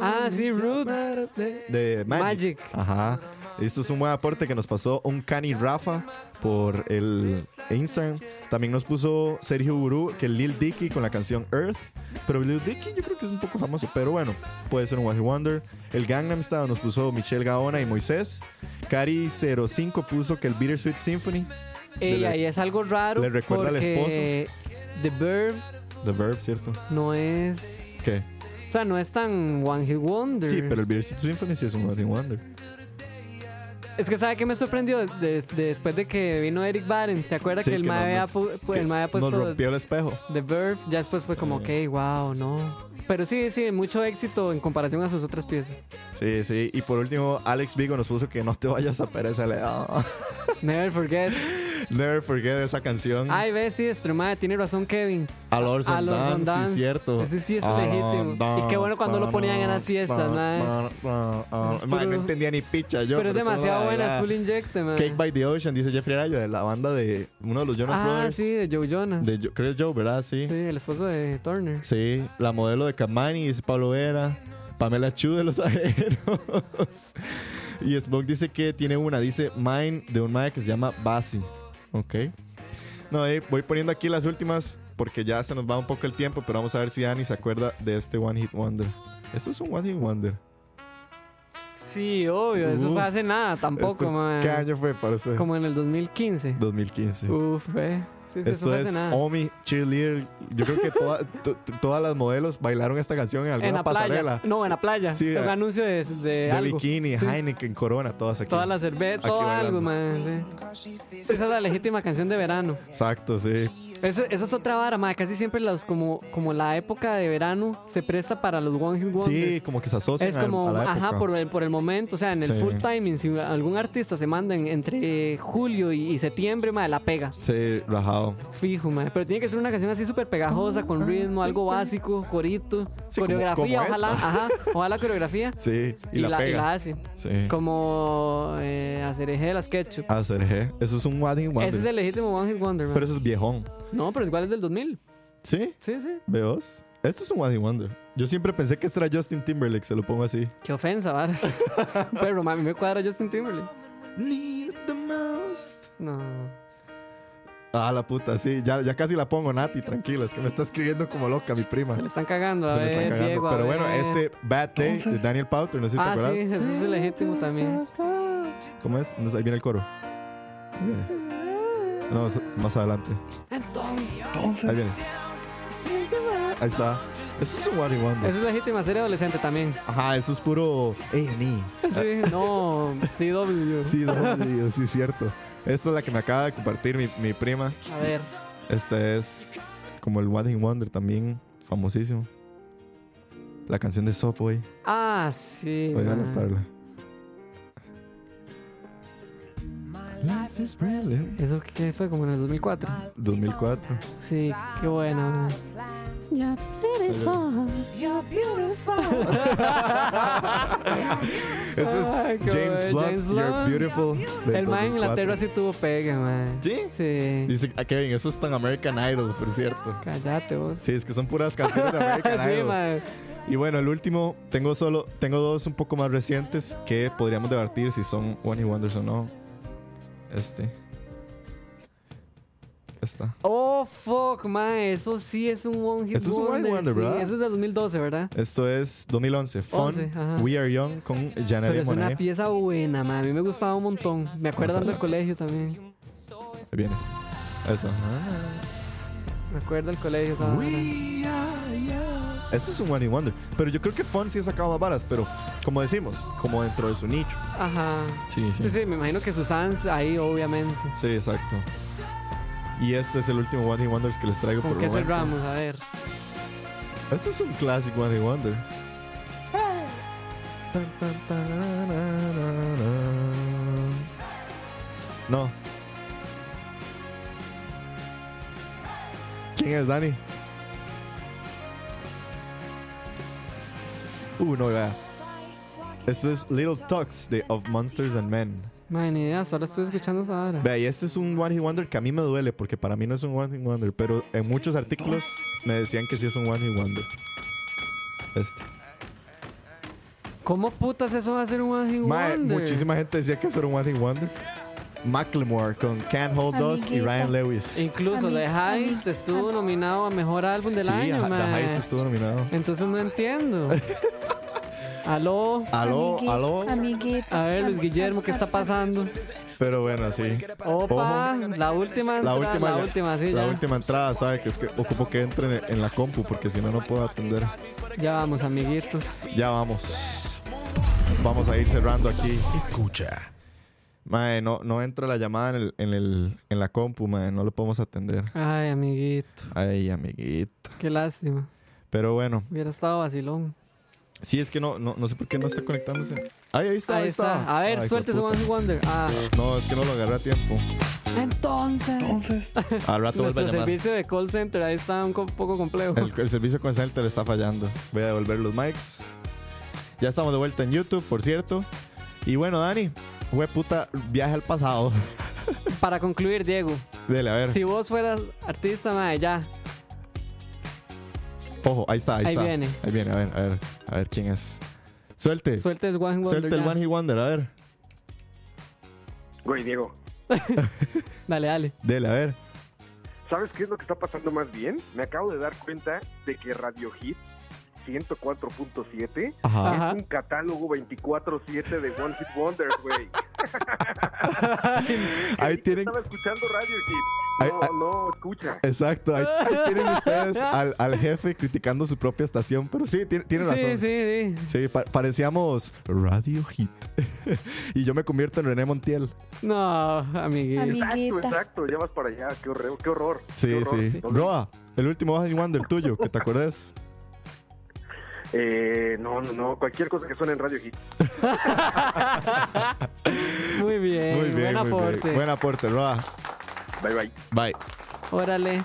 Ah, sí, Rude. De Magic. Magic. Ajá. Esto es un buen aporte que nos pasó un Cani Rafa por el Instagram. También nos puso Sergio Gurú que Lil Dicky con la canción Earth. Pero Lil Dicky yo creo que es un poco famoso. Pero bueno, puede ser un One Wonder. El Gangnam Style nos puso Michelle Gaona y Moisés. Cari05 puso que el Bittersweet Symphony. Ey, ahí es algo raro. le recuerda al porque The Verb The Verb, ¿cierto? no es. ¿Qué? O sea, no es tan One Hit Wonder. Sí, pero el Bittersweet Symphony sí es un One Hit Wonder. Es que, ¿sabe qué me sorprendió? De- de- después de que vino Eric Barnes, ¿te acuerdas Sí, que el que mae nos- había, pu- había Nos puesto rompió el espejo. The Verb? Ya después fue como, ok, wow, no. Pero sí, sí, mucho éxito en comparación a sus otras piezas. Sí, sí. Y por último, Alex Vigo nos puso que no te vayas a pereza. Never forget. Never forget esa canción. Ay, ve, sí, Strumada, tiene razón Kevin. A Lords on on Dance, sí, Dance. cierto. Ese sí es Ah, legítimo. Y qué bueno cuando lo ponían en las fiestas. Es Mae, no entendía ni picha yo. Pero es demasiado buena, es full injecte, man. Cake by the Ocean, dice Jeffrey Arayo, de la banda de uno de los Jonas ah, Brothers. sí, de Joe Jonas. De Jo- es Joe, ¿verdad? Sí. Sí, el esposo de Turner. Sí, la modelo de Kamani, dice Pablo Vera. Pamela Chu de los ajeros. y Smoke dice que tiene una, dice Mine de un mae que se llama Basi. Ok. No, eh, voy poniendo aquí las últimas porque ya se nos va un poco el tiempo, pero vamos a ver si Dani se acuerda de este One Hit Wonder. Esto es un One Hit Wonder. Sí, obvio, eso fue hace nada, tampoco, Esto- man. ¿Qué año fue para usted? Como en el 2015. 2015. Uf, ve. Sí, sí, eso Esto es. Omi Cheerleader. Yo creo que toda- to- to- todas las modelos bailaron esta canción en alguna en la pasarela. playa. No, en la playa. Sí, un eh, anuncio de, de, De algo. bikini. Heineken, Corona, todas aquí. Toda la cerveza, Aquí todo bailando. algo, man. Esa es la legítima canción de verano. Exacto, sí. Eso, eso es otra vara, man. Casi siempre los, como, como la época de verano se presta para los One Hit Wonders. Sí, como que se asocian Es como, a, la época. ajá, por el, por el momento, o sea, en el Sí. full timing, si algún artista se manda en- entre julio y, y septiembre, madre, la pega. Sí, rajado. Fijo, madre. Pero tiene que ser una canción así súper pegajosa, con ritmo, algo básico, corito, Sí, coreografía, como ojalá, ajá, ojalá coreografía. Sí, y, la, y pega. la hace. Sí. Como eh, hacer eje de las ketchup. A Sergé. Eso es un One Hit Wonder. Ese es el legítimo One Hit Wonder, man. Pero eso es viejón. No, pero igual es del 2000. ¿Sí? Sí, sí. ¿Veos? Esto es un One Wonder. Yo siempre pensé que este era Justin Timberlake, se lo pongo así. Qué ofensa, varas. pero mami, me cuadra Justin Timberlake. Need the most. No. Ah, la puta, sí. Ya, ya casi la pongo, Nati, tranquila. Es que me está escribiendo como loca mi prima. Se le están cagando, a Se me ver, están cagando. Diego, a Pero bueno, ver. este Bad Day de Daniel Powter, no sé si te Ah, acuerdas. sí, eso es legítimo también. ¿Cómo es? Ahí viene el coro. Ahí viene. No, más adelante. Ahí viene. Ahí está. Eso es un One Wonder. Esa es legítima serie adolescente también. Ajá, eso es puro A&E. Sí, no, CW. Sí, no, sí, sí, cierto. Esta es la que me acaba de compartir mi, mi prima. A ver. Este es como el One Hit Wonder también, famosísimo. La canción de Subway. Ah, sí. Voy a anotarla. Life is brilliant. ¿Eso qué fue? Como en el 2004. 2004. Sí, qué bueno. man. Ya, Ese es Ay, qué James Blunt, James You're. Beautiful. El man en 2004. Inglaterra sí tuvo pegue, man. ¿Sí? Sí. Dice a Kevin, eso es tan American Idol, por cierto. Cállate vos. Sí, es que son puras canciones de American sí, Idol. man. Y bueno, el último, tengo solo, tengo dos un poco más recientes que podríamos debatir si son One Hit Wonders o no. Este. Esta. Oh, fuck, mae. Eso sí es un One Hit Eso es un Wonder. Wonder, sí, ¿verdad? Eso es de 2012, ¿verdad? Esto es 2011. Fun, 11, ajá. We Are Young con Pero Janelle es una pieza buena, mae. A mí me gustaba un montón. Me acuerdo del colegio también. Ahí viene. Eso. Me acuerdo del colegio. esa Esto es un One Hit Wonder. Pero yo creo que Fun sí ha sacado más varas, pero como decimos, como dentro de su nicho. Ajá. Sí, sí. Sí, sí, me imagino que Susans ahí, obviamente. Sí, exacto. Y este es el último One Hit Wonders que les traigo ¿Con por qué el momento. cerramos? A ver. Este es un clásico One Hit Wonder. No. ¿Quién es Dani? Uh, no, vea. Esto es Little Talks de Of Monsters and Men. Madre, ni idea, solo estoy escuchando esa hora. Vea, y este es un One Hit Wonder que a mí me duele porque para mí no es un One Hit Wonder, pero en muchos artículos me decían que sí es un One Hit Wonder. Este. ¿Cómo putas eso va a ser un One Hit Mae, Wonder? muchísima gente decía que eso era un One Hit Wonder. Macklemore con Can't Hold Us y. Ryan Lewis. Incluso The Heist estuvo nominado a Mejor Álbum del sí, Año, The mae. Heist estuvo nominado. Entonces no entiendo. Aló. Aló, aló. Amiguita. A ver, Luis Guillermo, ¿qué está pasando? Pero bueno, sí. Opa, la última La entrada, última, la última, sí, la ya. última entrada, ¿sabe? Que es que ocupo que entre en, en la compu porque si no, no puedo atender. Ya vamos, amiguitos. Ya vamos. Vamos a ir cerrando aquí. Escucha. Mae, no, no entra la llamada en, el, en, el, en la compu, mae. No lo podemos atender. Ay, amiguito. Ay, amiguito. Qué lástima. Pero bueno, Hubiera estado vacilón. sí es que no, no, no sé por qué no está conectándose. Ay, ahí está. Ahí está. A ver, Ay, suelte su Wonder. Ah. No, es que no lo agarré a tiempo. entonces. Al rato vuelve a Nuestro llamar. servicio de call center ahí está un co- poco complejo. El, el servicio con Center está fallando. Voy a devolver los mics. Ya estamos de vuelta en YouTube, por cierto. Y bueno, Dani, fue puta viaje al pasado. Para concluir, Diego, Dele, a ver. si vos fueras artista, madre, ya. Ojo, ahí está, ahí, Ahí está. viene. Ahí viene, a ver, a ver. A ver quién es. Suelte. Suelte el One Wonder. Suelte el ya. One Hit Wonder, a ver. Güey, Diego, Dale, dale. Dele, a ver. ¿sabes qué es lo que está pasando más bien? Me acabo de dar cuenta de que Radio Hit 104.7 Ajá. Ajá. es un catálogo 24-7 de One Hit Wonders, güey. Ahí tienen. Estaba escuchando Radio Hit. Ahí- No, ahí- no, escucha. Exacto, ahí, ahí tienen ustedes al, al jefe criticando su propia estación. Pero sí, tiene, razón. sí, sí. Sí, pa- parecíamos Radio Hit. y yo me convierto en René Montiel. No, amiguito. Ami- Exacto, Amiguita. exacto. Ya vas para allá. Qué horror. Qué horror. Sí, qué horror. sí. ¿Dónde- Roa, el último One Hit Wonder tuyo, que te acuerdes. Eh, no, no, no. Cualquier cosa que suene en Radio Hit. Muy bien. Muy bien, Buen muy aporte. bien. Buen aporte, Roa. Bye, bye. Bye. Órale.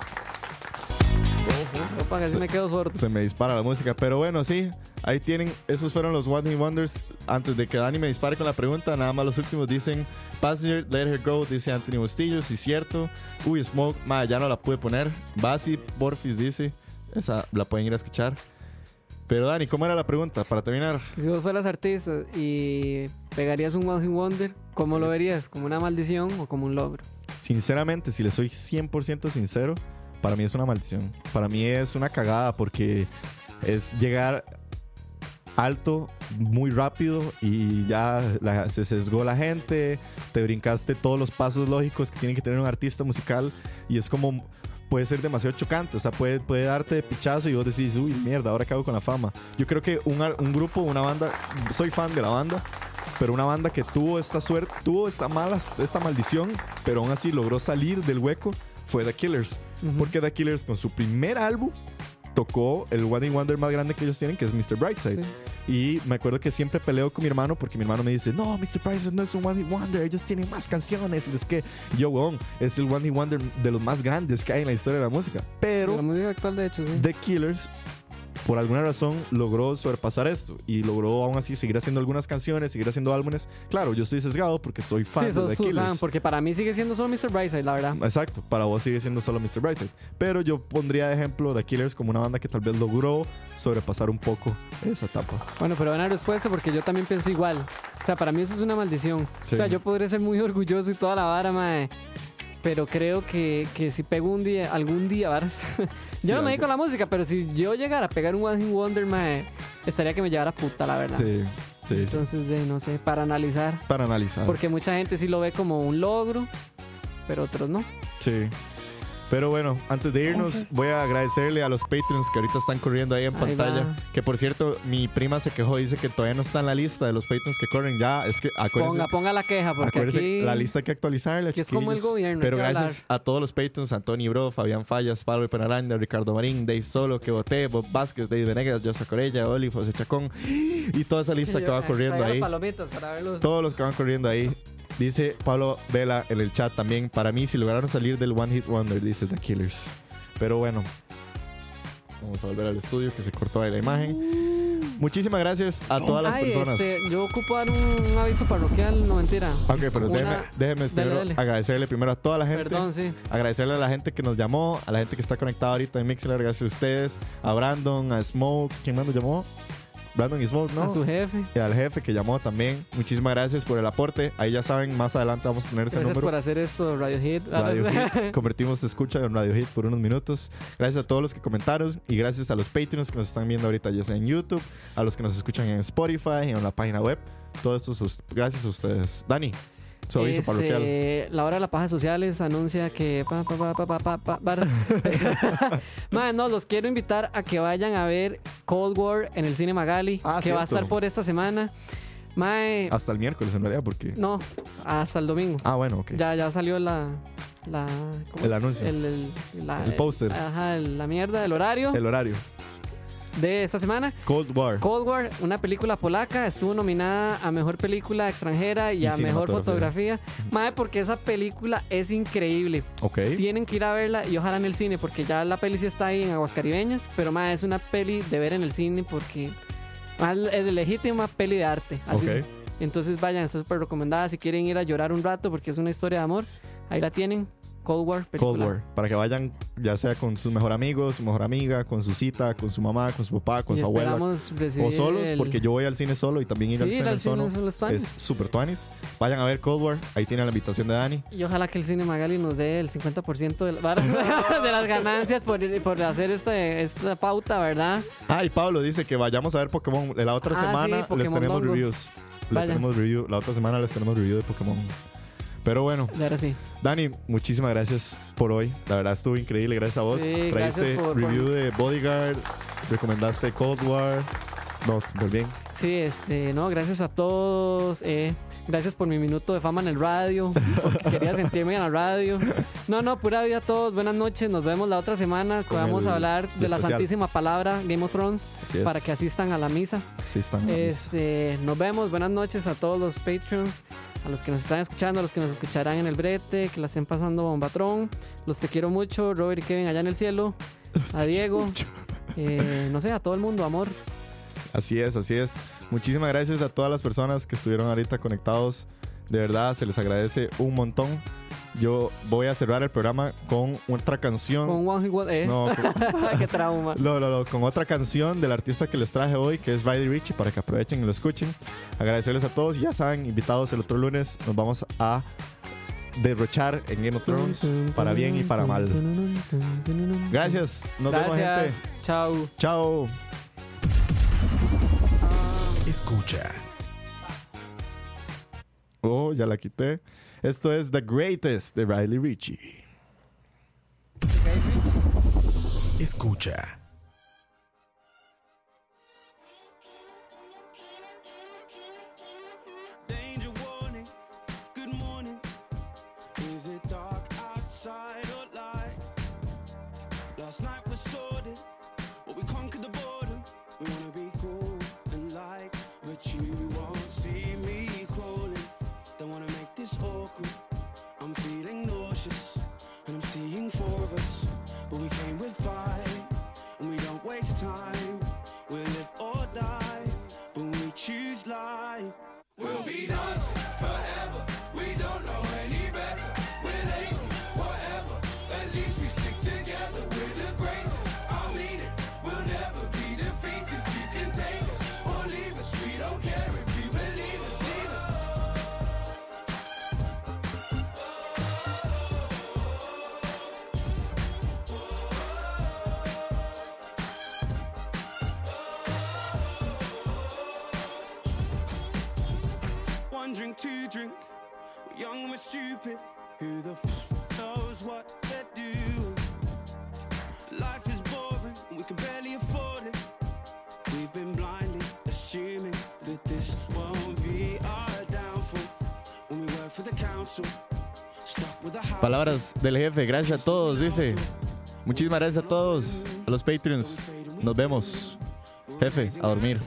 Opa, casi me quedo sordo. Se me dispara la música. Pero bueno, sí. Ahí tienen. Esos fueron los One Hit Wonders. Antes de que Dani me dispare con la pregunta, nada más los últimos dicen Passenger, Let Her Go, dice Anthony Bustillo. Sí, cierto. Uy, Smoke, ma, ya no la pude poner. Basi, Borfis dice. Esa la pueden ir a escuchar. Pero Dani, ¿cómo era la pregunta? Para terminar. Si vos fueras artista y pegarías un One Hit Wonder, ¿cómo lo verías? ¿Como una maldición o como un logro? Sinceramente, si le soy 100% sincero, para mí es una maldición. Para mí es una cagada porque es llegar alto muy rápido y ya la- se sesgó la gente, te brincaste todos los pasos lógicos que tiene que tener un artista musical y es como puede ser demasiado chocante, o sea, puede, puede darte de pichazo y vos decís, uy, mierda, ahora acabo con la fama. Yo creo que un, un grupo, una banda, soy fan de la banda, pero una banda que tuvo esta suerte, tuvo esta mala, esta maldición, pero aún así logró salir del hueco, fue The Killers. Ujú. Porque The Killers con su primer álbum tocó el One Hit Wonder más grande que ellos tienen, que es Mr. Brightside. Sí. Y me acuerdo que siempre peleo con mi hermano porque mi hermano me dice, no, Mr. Brightside no es un One Hit Wonder, ellos tienen más canciones. Y es que yo, weón, es el One Hit Wonder de los más grandes que hay en la historia de la música. De Pero la música actual, de hecho, sí. The Killers, por alguna razón, logró sobrepasar esto y logró aún así seguir haciendo algunas canciones, seguir haciendo álbumes. Claro, yo estoy sesgado porque soy fan Sí, de The Susan, Killers. porque para mí sigue siendo solo Mr. Brightside, la verdad. Exacto, para vos sigue siendo solo Mr. Brightside. Pero yo pondría de ejemplo The Killers como una banda que tal vez logró sobrepasar un poco esa etapa. Bueno, pero buena respuesta porque yo también pienso igual. O sea, para mí eso es una maldición. Sí. O sea, yo podría ser muy orgulloso y toda la vara, mae. Pero creo que, que si pego un día, algún día, ¿varas? yo Sí, no me dedico a la música, pero si yo llegara a pegar un One Hit Wonder, mae, estaría que me llevara puta, la verdad. Sí, sí, sí. Entonces, de, no sé, para analizar. Para analizar. Porque mucha gente sí lo ve como un logro, pero otros no. Sí. Pero bueno, antes de irnos, voy a agradecerle a los Patreons que ahorita están corriendo ahí en pantalla. Que por cierto, mi prima se quejó, dice que todavía no está en la lista de los Patreons que corren. Ya, es que acuérdense, Ponga, ponga la queja, porque aquí... la lista hay que actualizarla. aquí es como el gobierno, Pero que gracias a todos los Patreons, Antonio Bro, Fabián Fallas, Pablo Penaranda, Ricardo Marín, Dave Solo, Que Boté, Bob Vázquez, David Venegas, Josa Corella, Oli, José Chacón y toda esa lista que va corriendo ahí. palomitas para verlos. Todos los que van corriendo ahí. Dice Pablo Vela en el chat también. Para mí, si lograron salir del One Hit Wonder, dice The Killers. Pero bueno, vamos a volver al estudio que se cortó ahí la imagen. Muchísimas gracias a todas las Ay, personas. este, yo ocupo dar un, un aviso parroquial, no mentira. Ok, pero Una- déjeme, déjeme Dale, primero dale. agradecerle primero a toda la gente. Perdón, sí. Agradecerle a la gente que nos llamó, a la gente que está conectada ahorita en Mixler, gracias a ustedes, a Brandon, a Smoke, ¿quién más nos llamó? Brandon y Smoke, ¿no? A su jefe. Y al jefe que llamó también. Muchísimas gracias por el aporte. Ahí ya saben, más adelante vamos a tener ese Gracias número. por hacer esto, Radio Hit. Radio Hit. Convertimos escucha en Radio Hit por unos minutos. Gracias a todos los que comentaron y gracias a los Patreons que nos están viendo ahorita, ya sea en YouTube, a los que nos escuchan en Spotify y en la página web. Todo esto, sus- gracias a ustedes. Dani, su aviso Este, parroquial. La hora de las pajas sociales anuncia que. Pa, pa, pa, pa, pa, pa, pa, para. Mae, no, los quiero invitar a que vayan a ver Cold War en el Cine Magali, Ah, que va a estar por esta semana. Mae, Hasta el miércoles en realidad, porque. no, hasta el domingo. Ah, bueno, ok. Ya, ya salió la. la ¿cómo El anuncio. El, el, la- El póster. Ajá, el- la mierda, el horario El horario. De esta semana. Cold War. Cold War, una película polaca, estuvo nominada a mejor película extranjera y, Y a mejor fotografía. Mae, porque esa película es increíble. ok. Tienen que ir a verla y ojalá en el cine, porque ya la peli sí está ahí en Aguascaribeñas, pero mae, es una peli de ver en el cine porque es legítima peli de arte. así. Ok. Entonces vayan, está súper recomendada si quieren ir a llorar un rato porque es una historia de amor. Ahí la tienen. Cold War. Cold. War. Para que vayan, ya sea con su mejor amigo, su mejor amiga, con su cita, con su mamá, con su papá, con Y su abuela. O solos, el- porque yo voy al cine solo y también ir Sí, al cine al cine solo solo es super tuanis. Vayan a ver Cold War. Ahí tienen la invitación de Dani. Y ojalá que el cine Magali nos dé el 50% de, la- de las ganancias por, por hacer este, esta pauta, ¿verdad? Ah, y Pablo dice que vayamos a ver Pokémon. La otra Ah, sí, semana les tenemos Dongo. reviews. Le Vaya. tenemos review. La otra semana les tenemos review de Pokémon. Pero bueno, Y ahora sí. Dani, muchísimas gracias por hoy. La verdad estuvo increíble. Gracias a vos. Sí, Traíste por- review de Bodyguard. Recomendaste Cold War. No, muy bien. Sí, este, no, gracias a todos. eh, gracias por mi minuto de fama en el radio. Porque quería sentirme en la radio. No, no, pura vida a todos. Buenas noches. Nos vemos la otra semana. que Vamos a hablar de la santísima palabra Game of Thrones Así es. para que asistan a la misa. Sí, están. Este, nos vemos. Buenas noches a todos los Patreons, a los que nos están escuchando, a los que nos escucharán en el brete, que la estén pasando bombatrón. Los te quiero mucho, Robert y Kevin allá en el cielo. A Diego. eh, no sé, a todo el mundo, amor. Así es, así es. Muchísimas gracias a todas las personas que estuvieron ahorita conectados. De verdad, se les agradece un montón. Yo voy a cerrar el programa con otra canción. Con One Wonder- eh. No, con- Qué trauma. No, no, no, con otra canción del artista que les traje hoy, que es Riley Richie, para que aprovechen y lo escuchen. Agradecerles a todos. Ya saben, invitados el otro lunes, nos vamos a derrochar en Game of Thrones para bien y para mal. Gracias. Nos vemos, Gracias. gente. Chao. Chao. Escucha. Oh, ya la quité. Esto es The Greatest de Riley Richie. Escucha. Danger stupid. Who the f knows what they're doing? Life is boring, we can barely afford it. We've been blindly assuming that this won't be our downfall. When we work for the council. Palabras del jefe, gracias a todos, dice. Muchísimas gracias a todos, a los Patreons. Nos vemos. Jefe, a dormir.